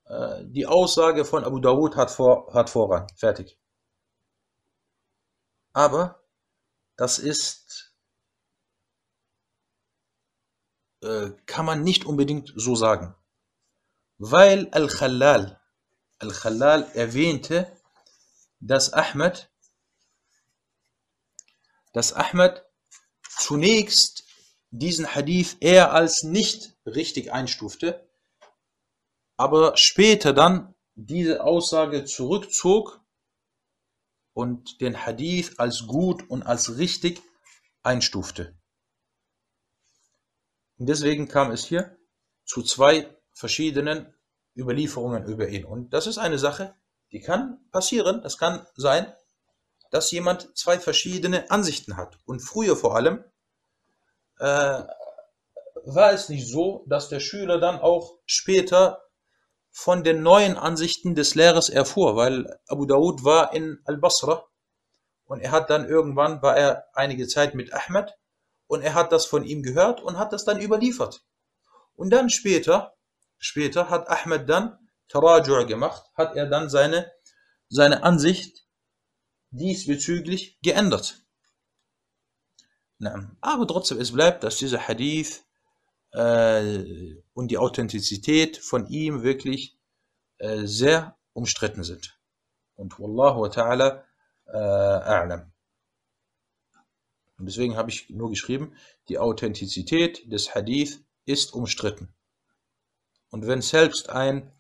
äh, die Aussage von Abu Dawud hat, vor, hat Vorrang. Fertig. Aber das ist, äh, kann man nicht unbedingt so sagen. Weil Al-Khalal, Al-Khalal erwähnte, dass Ahmed, dass Ahmed zunächst diesen Hadith eher als nicht richtig einstufte, aber später dann diese Aussage zurückzog und den Hadith als gut und als richtig einstufte. Und deswegen kam es hier zu zwei verschiedenen Überlieferungen über ihn. Und das ist eine Sache, die kann passieren. Das kann sein, dass jemand zwei verschiedene Ansichten hat. Und früher vor allem äh, war es nicht so, dass der Schüler dann auch später von den neuen Ansichten des Lehrers erfuhr, weil Abu Dawud war in Al-Basra und er hat dann irgendwann, war er einige Zeit mit Ahmed und er hat das von ihm gehört und hat das dann überliefert. Und dann später, später hat Ahmed dann Taraju' gemacht, hat er dann seine, seine Ansicht diesbezüglich geändert. Aber trotzdem, es bleibt, dass dieser Hadith äh, und die Authentizität von ihm wirklich äh, sehr umstritten sind. Und Wallahu ta'ala äh, a'lam. Und deswegen habe ich nur geschrieben, die Authentizität des Hadith ist umstritten. Und wenn selbst ein,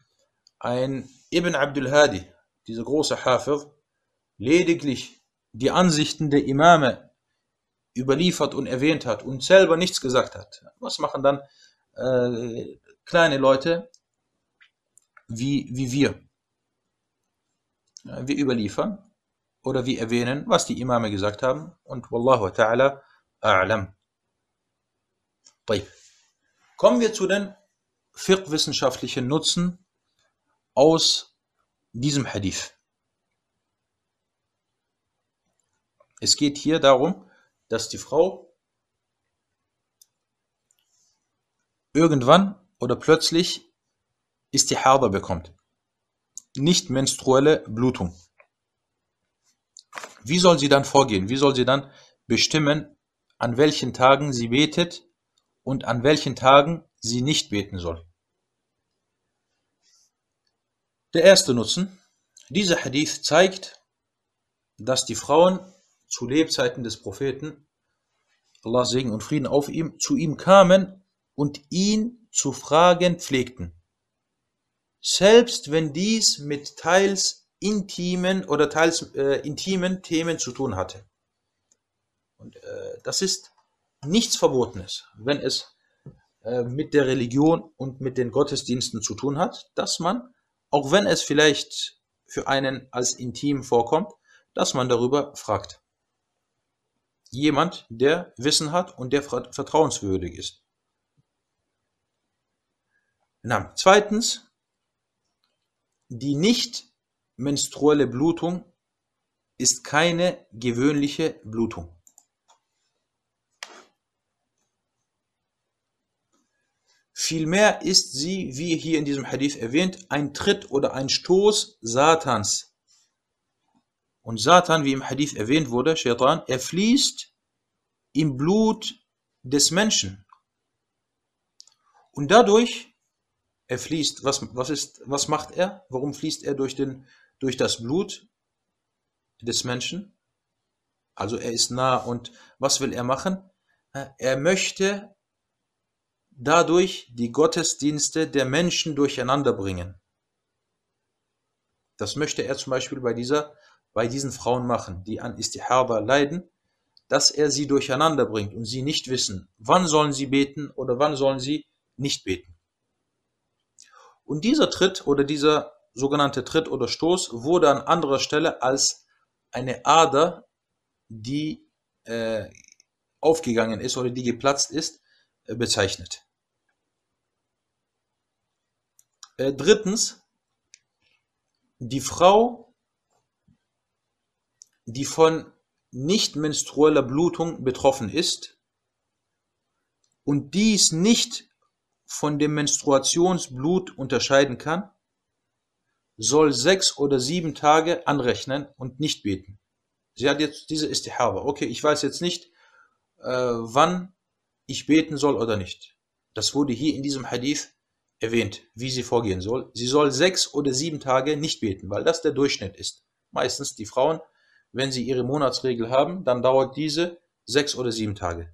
ein Ibn Abdul Hadi, dieser große Hafir, lediglich die Ansichten der Imame überliefert und erwähnt hat und selber nichts gesagt hat. Was machen dann äh, kleine Leute wie, wie wir? Wir überliefern oder wir erwähnen, was die Imame gesagt haben und Wallahu ta'ala a'lam. Kommen wir zu den fiqh-wissenschaftlichen Nutzen aus diesem Hadith. Es geht hier darum, dass die Frau irgendwann oder plötzlich Istihada bekommt. Nicht menstruelle Blutung. Wie soll sie dann vorgehen? Wie soll sie dann bestimmen, an welchen Tagen sie betet und an welchen Tagen sie nicht beten soll? Der erste Nutzen. Dieser Hadith zeigt, dass die Frauen zu Lebzeiten des Propheten, Allah Segen und Frieden auf ihm, zu ihm kamen und ihn zu fragen pflegten. selbst wenn dies mit teils intimen oder teils äh, intimen Themen zu tun hatte. Und äh, das ist nichts Verbotenes, wenn es äh, mit der Religion und mit den Gottesdiensten zu tun hat, dass man, auch wenn es vielleicht für einen als intim vorkommt, dass man darüber fragt. Jemand, der Wissen hat und der vertrauenswürdig ist. Na, zweitens, die nicht menstruelle Blutung ist keine gewöhnliche Blutung. Vielmehr ist sie, wie hier in diesem Hadith erwähnt, ein Tritt oder ein Stoß Satans. Und Satan, wie im Hadith erwähnt wurde, Shaitan, er fließt im Blut des Menschen. Und dadurch, er fließt, was, was, ist, was macht er? Warum fließt er durch, den, durch das Blut des Menschen? Also er ist nah und was will er machen? Er möchte dadurch die Gottesdienste der Menschen durcheinander bringen. Das möchte er zum Beispiel bei, dieser, bei diesen Frauen machen, die an Istihaba leiden, dass er sie durcheinander bringt und sie nicht wissen, wann sollen sie beten oder wann sollen sie nicht beten. Und dieser Tritt oder dieser sogenannte Tritt oder Stoß wurde an anderer Stelle als eine Ader, die äh, aufgegangen ist oder die geplatzt ist, äh, bezeichnet. Äh, drittens, die Frau, die von nicht menstrueller Blutung betroffen ist und dies nicht von dem Menstruationsblut unterscheiden kann, soll sechs oder sieben Tage anrechnen und nicht beten. Sie hat jetzt diese Istihaba. Okay, ich weiß jetzt nicht, äh, wann ich beten soll oder nicht. Das wurde hier in diesem Hadith erwähnt, wie sie vorgehen soll. Sie soll sechs oder sieben Tage nicht beten, weil das der Durchschnitt ist. Meistens die Frauen, wenn sie ihre Monatsregel haben, dann dauert diese sechs oder sieben Tage.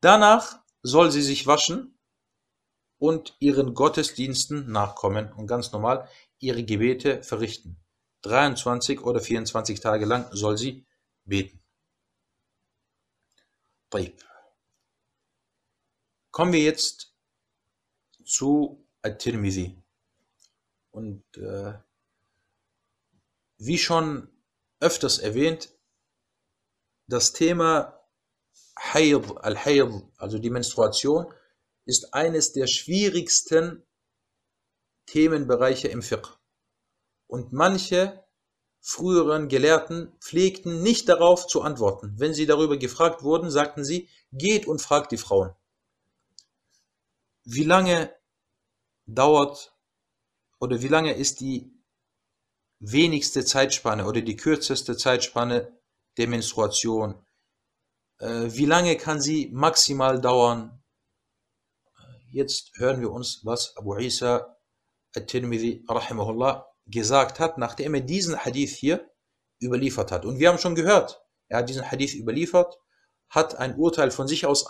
Danach soll sie sich waschen und ihren Gottesdiensten nachkommen und ganz normal ihre Gebete verrichten. 23 oder 24 Tage lang soll sie beten. Kommen wir jetzt zu At-Tirmidhi. Und äh, wie schon öfters erwähnt, das Thema Hayd, Al-Hayd, also die Menstruation, ist eines der schwierigsten Themenbereiche im Fiqh. Und manche früheren Gelehrten pflegten nicht darauf zu antworten. Wenn sie darüber gefragt wurden, sagten sie, geht und fragt die Frauen. Wie lange dauert oder wie lange ist die wenigste Zeitspanne oder die kürzeste Zeitspanne der Menstruation? Äh, wie lange kann sie maximal dauern? Jetzt hören wir uns, was Abu Isa al-Tirmidhi rahimahullah gesagt hat, nachdem er diesen Hadith hier überliefert hat. Und wir haben schon gehört, er hat diesen Hadith überliefert, hat ein Urteil von sich aus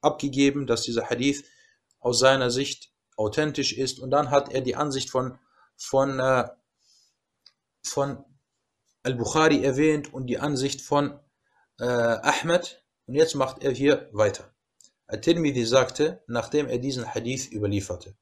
abgegeben, dass dieser Hadith aus seiner Sicht authentisch ist. Und dann hat er die Ansicht von, von, äh, von Al-Bukhari erwähnt und die Ansicht von äh, Ahmed. Und jetzt macht er hier weiter. At-Tirmidhi sagte, nachdem er diesen Hadith überlieferte.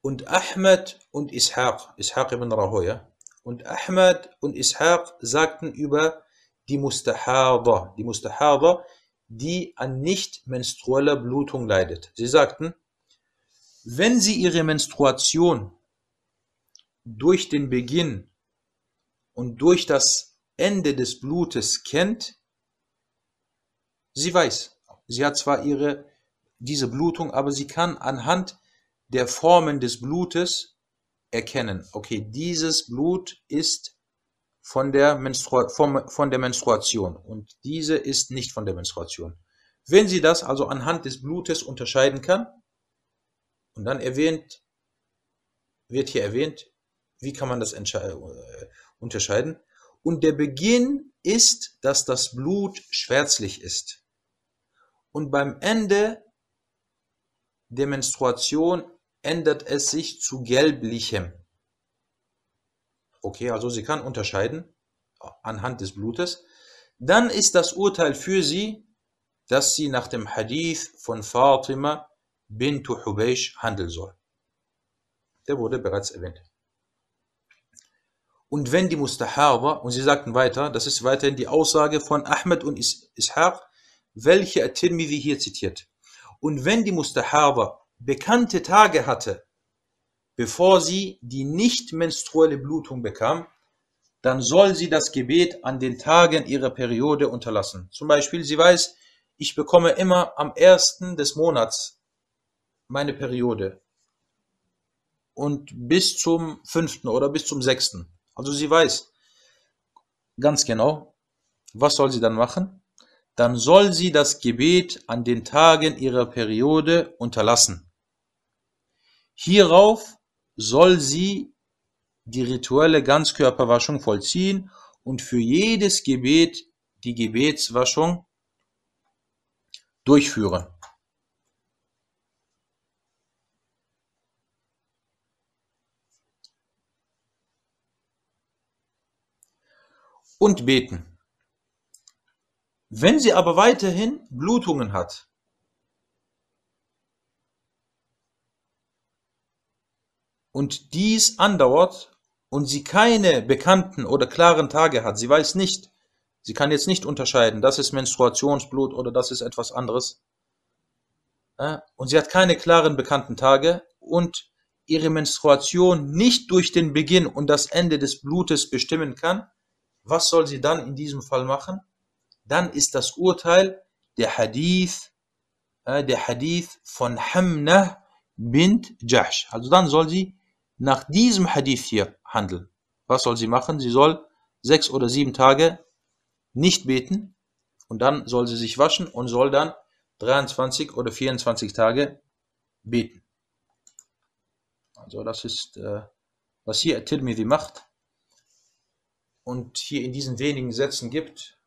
Und Ahmed und Ishaq, Ishaq ibn Rahoya, und Ahmed und Ishaq sagten über die Mustahada. Die Mustahada die an nicht menstrueller Blutung leidet. Sie sagten, wenn sie ihre Menstruation durch den Beginn und durch das Ende des Blutes kennt, sie weiß, sie hat zwar ihre, diese Blutung, aber sie kann anhand der Formen des Blutes erkennen, okay, dieses Blut ist von der, Menstrua von, von der Menstruation und diese ist nicht von der Menstruation. Wenn sie das also anhand des Blutes unterscheiden kann, und dann erwähnt, wird hier erwähnt, wie kann man das äh, unterscheiden? Und der Beginn ist, dass das Blut schwärzlich ist. Und beim Ende der Menstruation ändert es sich zu gelblichem. Okay, also sie kann unterscheiden anhand des Blutes. Dann ist das Urteil für sie, dass sie nach dem Hadith von Fatima bint Hubaysh handeln soll. Der wurde bereits erwähnt. Und wenn die Mustahaba, und sie sagten weiter, das ist weiterhin die Aussage von Ahmed und Ishaq, welche At-Tirmidhi hier zitiert. Und wenn die Mustahaba bekannte Tage hatte, bevor sie die nicht menstruelle Blutung bekam, dann soll sie das Gebet an den Tagen ihrer Periode unterlassen. Zum Beispiel, sie weiß, ich bekomme immer am ersten des Monats meine Periode und bis zum fünften oder bis zum sechsten. Also sie weiß ganz genau, was soll sie dann machen? Dann soll sie das Gebet an den Tagen ihrer Periode unterlassen. Hierauf soll sie die rituelle Ganzkörperwaschung vollziehen und für jedes Gebet die Gebetswaschung durchführen. Und beten. Wenn sie aber weiterhin Blutungen hat, und dies andauert und sie keine bekannten oder klaren Tage hat, sie weiß nicht, sie kann jetzt nicht unterscheiden, das ist Menstruationsblut oder das ist etwas anderes, und sie hat keine klaren bekannten Tage und ihre Menstruation nicht durch den Beginn und das Ende des Blutes bestimmen kann, was soll sie dann in diesem Fall machen? Dann ist das Urteil der Hadith, äh, der Hadith von Hamna bint Jahsh. Also dann soll sie nach diesem Hadith hier handeln. Was soll sie machen? Sie soll sechs oder sieben Tage nicht beten und dann soll sie sich waschen und soll dann 23 oder 24 Tage beten. Also das ist, äh, was hier Tirmidhi macht und hier in diesen wenigen Sätzen gibt.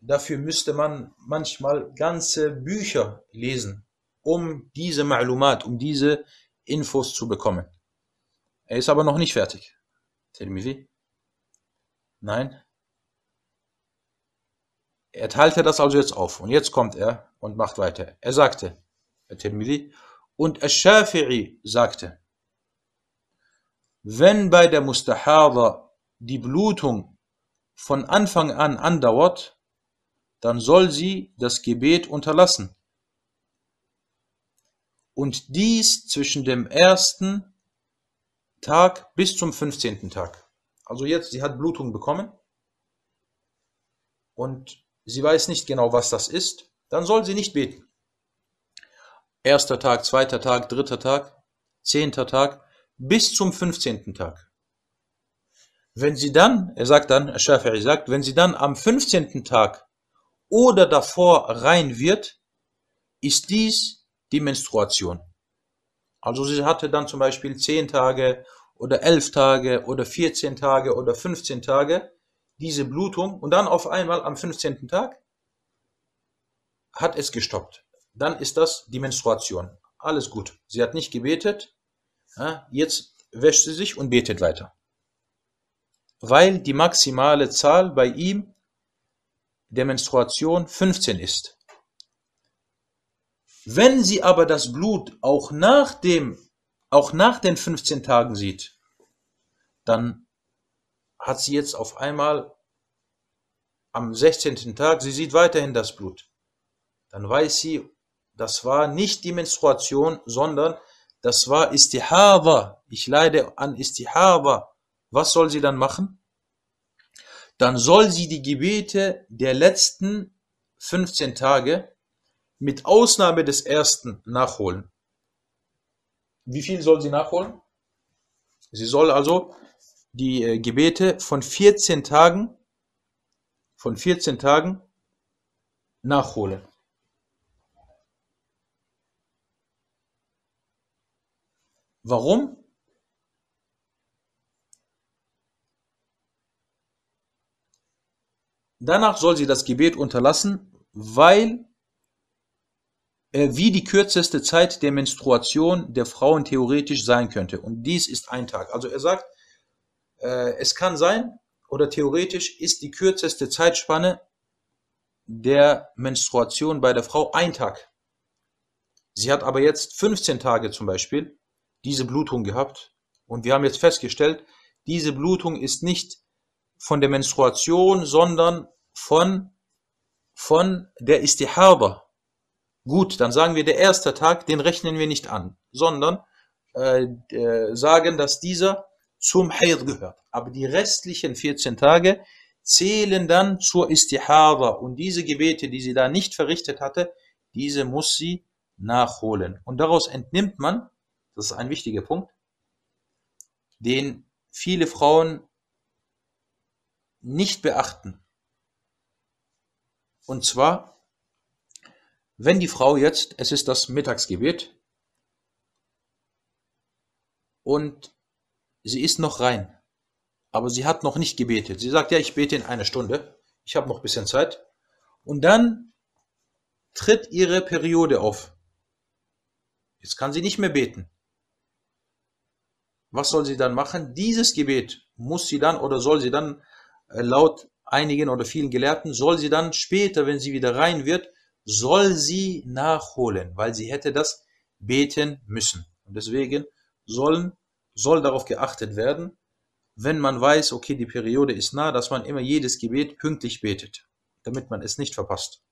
Dafür müsste man manchmal ganze Bücher lesen, um diese Ma'lumat, um diese Infos zu bekommen. Er ist aber noch nicht fertig. Tirmidhi? Nein. Er teilte das also jetzt auf. Und jetzt kommt er und macht weiter. Er sagte, Tirmidhi, und Ash-Shafi'i sagte, wenn bei der Mustahada die Blutung von Anfang an andauert, dann soll sie das Gebet unterlassen. Und dies zwischen dem ersten Tag bis zum 15. Tag. Also jetzt, sie hat Blutung bekommen und sie weiß nicht genau, was das ist, dann soll sie nicht beten. Erster Tag, zweiter Tag, dritter Tag, zehnter Tag, bis zum 15. Tag. Wenn sie dann, er sagt dann, Shafi'i sagt, wenn sie dann am 15. Tag oder davor rein wird, ist dies die Menstruation. Also sie hatte dann zum Beispiel 10 Tage oder 11 Tage oder 14 Tage oder 15 Tage diese Blutung und dann auf einmal am 15. Tag hat es gestoppt. Dann ist das die Menstruation. Alles gut. Sie hat nicht gebetet. Jetzt wäscht sie sich und betet weiter weil die maximale Zahl bei ihm der Menstruation 15 ist. Wenn sie aber das Blut auch nach dem, auch nach den 15 Tagen sieht, dann hat sie jetzt auf einmal am 16. Tag, sie sieht weiterhin das Blut. Dann weiß sie, das war nicht die Menstruation, sondern das war Istihaba. Ich leide an Istihaba. Was soll sie dann machen? Dann soll sie die Gebete der letzten 15 Tage mit Ausnahme des ersten nachholen. Wie viel soll sie nachholen? Sie soll also die äh, Gebete von 14 Tagen von 14 Tagen nachholen. Warum? Danach soll sie das Gebet unterlassen, weil wie die kürzeste Zeit der Menstruation der Frauen theoretisch sein könnte. Und dies ist ein Tag. Also er sagt, äh, es kann sein, oder theoretisch ist die kürzeste Zeitspanne der Menstruation bei der Frau ein Tag. Sie hat aber jetzt 15 Tage zum Beispiel diese Blutung gehabt. Und wir haben jetzt festgestellt, diese Blutung ist nicht von der Menstruation, sondern von, von der Istihaba. Gut, dann sagen wir, der erste Tag, den rechnen wir nicht an, sondern äh, äh, sagen, dass dieser zum Hayd gehört. Aber die restlichen 14 Tage zählen dann zur Istihada. Und diese Gebete, die sie da nicht verrichtet hatte, diese muss sie nachholen. Und daraus entnimmt man, das ist ein wichtiger Punkt, den viele Frauen nicht beachten. Und zwar, wenn die Frau jetzt, es ist das Mittagsgebet und sie ist noch rein, aber sie hat noch nicht gebetet. Sie sagt, ja, ich bete in einer Stunde, ich habe noch ein bisschen Zeit. Und dann tritt ihre Periode auf. Jetzt kann sie nicht mehr beten. Was soll sie dann machen? Dieses Gebet muss sie dann oder soll sie dann laut einigen oder vielen Gelehrten, soll sie dann später, wenn sie wieder rein wird, soll sie nachholen, weil sie hätte das beten müssen. Und deswegen sollen, soll darauf geachtet werden, wenn man weiß, okay, die Periode ist nah, dass man immer jedes Gebet pünktlich betet, damit man es nicht verpasst.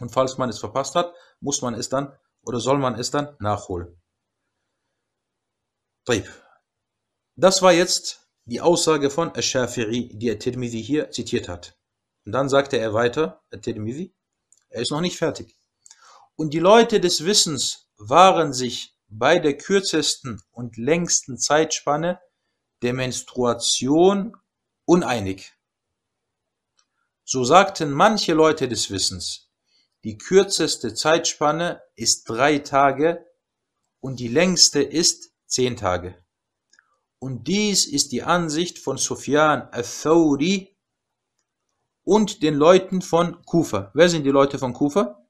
Und falls man es verpasst hat, muss man es dann oder soll man es dann nachholen. Das war jetzt die Aussage von Ash-Shafi'i, die At-Tirmidhi hier zitiert hat. Und dann sagte er weiter, At-Tirmidhi, er ist noch nicht fertig. Und die Leute des Wissens waren sich bei der kürzesten und längsten Zeitspanne der Menstruation uneinig. So sagten manche Leute des Wissens, die kürzeste Zeitspanne ist drei Tage und die längste ist zehn Tage. Und dies ist die Ansicht von Sufyan al-Thawri und den Leuten von Kufa. Wer sind die Leute von Kufa?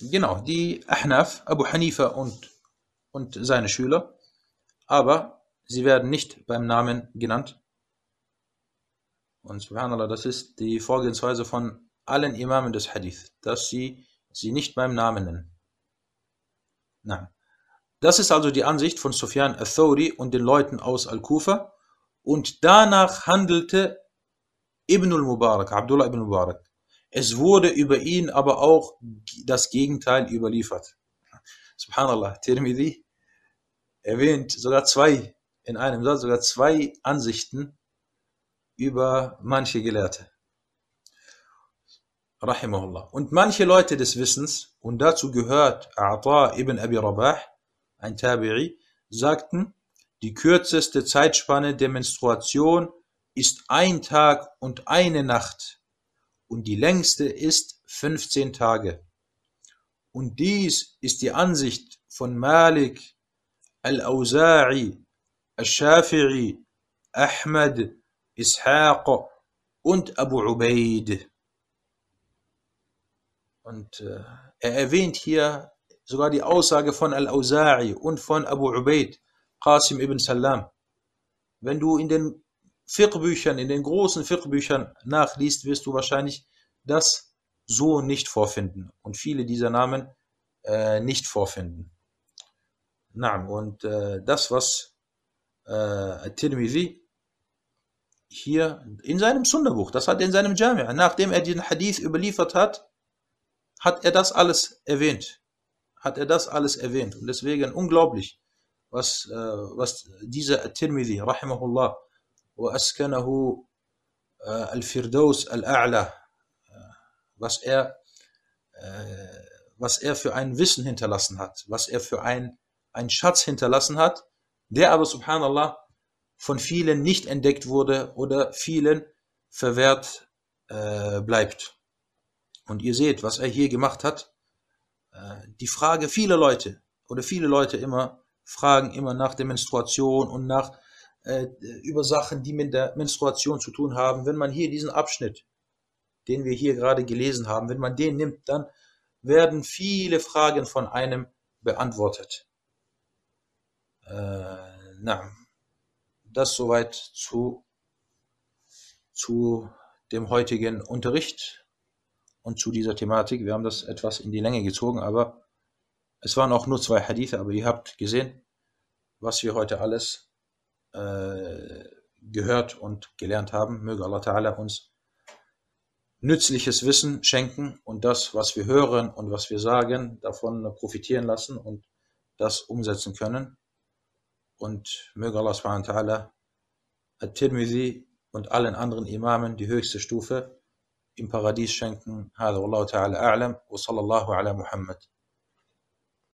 Genau, die Ahnaf, Abu Hanifa und, und seine Schüler, aber sie werden nicht beim Namen genannt. Und subhanallah, das ist die Vorgehensweise von allen Imamen des Hadith, dass sie sie nicht beim Namen nennen. Nein. Das ist also die Ansicht von Sufyan al-Thawri und den Leuten aus Al-Kufa. Und danach handelte Ibn al-Mubarak, Abdullah ibn Mubarak. Es wurde über ihn aber auch das Gegenteil überliefert. Subhanallah, Tirmidhi erwähnt sogar zwei, in einem Satz sogar zwei Ansichten über manche Gelehrte. Rahimahullah. Und manche Leute des Wissens, und dazu gehört A'ta ibn Abi Rabah, ein Tabi'i, sagten, die kürzeste Zeitspanne der Menstruation ist ein Tag und eine Nacht und die längste ist 15 Tage. Und dies ist die Ansicht von Malik, Al-Auza'i, Al-Shafi'i, Ahmad, Ishaq und Abu Ubaid. Und äh, er erwähnt hier sogar die Aussage von Al-Auza'i und von Abu Ubaid, Qasim ibn Salam. Wenn du in den Fiqh-Büchern, in den großen Fiqh-Büchern nachliest, wirst du wahrscheinlich das so nicht vorfinden und viele dieser Namen äh, nicht vorfinden. Na, und äh, das, was äh, Tirmidhi hier in seinem Sunna-Buch, das hat er in seinem Jami', nachdem er den Hadith überliefert hat, hat er das alles erwähnt. Hat er das alles erwähnt. Und deswegen unglaublich, was, äh, was dieser Tirmidhi, rahimahullah, وأسكنه الفردوس الأعلى was er was er für ein Wissen hinterlassen hat, was er für ein, ein Schatz hinterlassen hat, der aber subhanallah von vielen nicht entdeckt wurde oder vielen verwehrt äh, bleibt. Und ihr seht, was er hier gemacht hat, äh, die Frage vieler Leute oder viele Leute immer fragen immer nach der Menstruation und nach äh, über Sachen, die mit der Menstruation zu tun haben. Wenn man hier diesen Abschnitt, den wir hier gerade gelesen haben, wenn man den nimmt, dann werden viele Fragen von einem beantwortet. Äh, na, das soweit zu, zu dem heutigen Unterricht und zu dieser Thematik. Wir haben das etwas in die Länge gezogen, aber es waren auch nur zwei Hadithe, aber ihr habt gesehen, was wir heute alles äh, gehört und gelernt haben. Möge Allah Ta'ala uns nützliches Wissen schenken und das, was wir hören und was wir sagen, davon profitieren lassen und das umsetzen können Und möge Allah subhanahu wa ta'ala At-Tirmidhi und allen anderen Imamen die höchste Stufe im Paradies schenken. هذا والله تعالى أعلم وصلى الله على محمد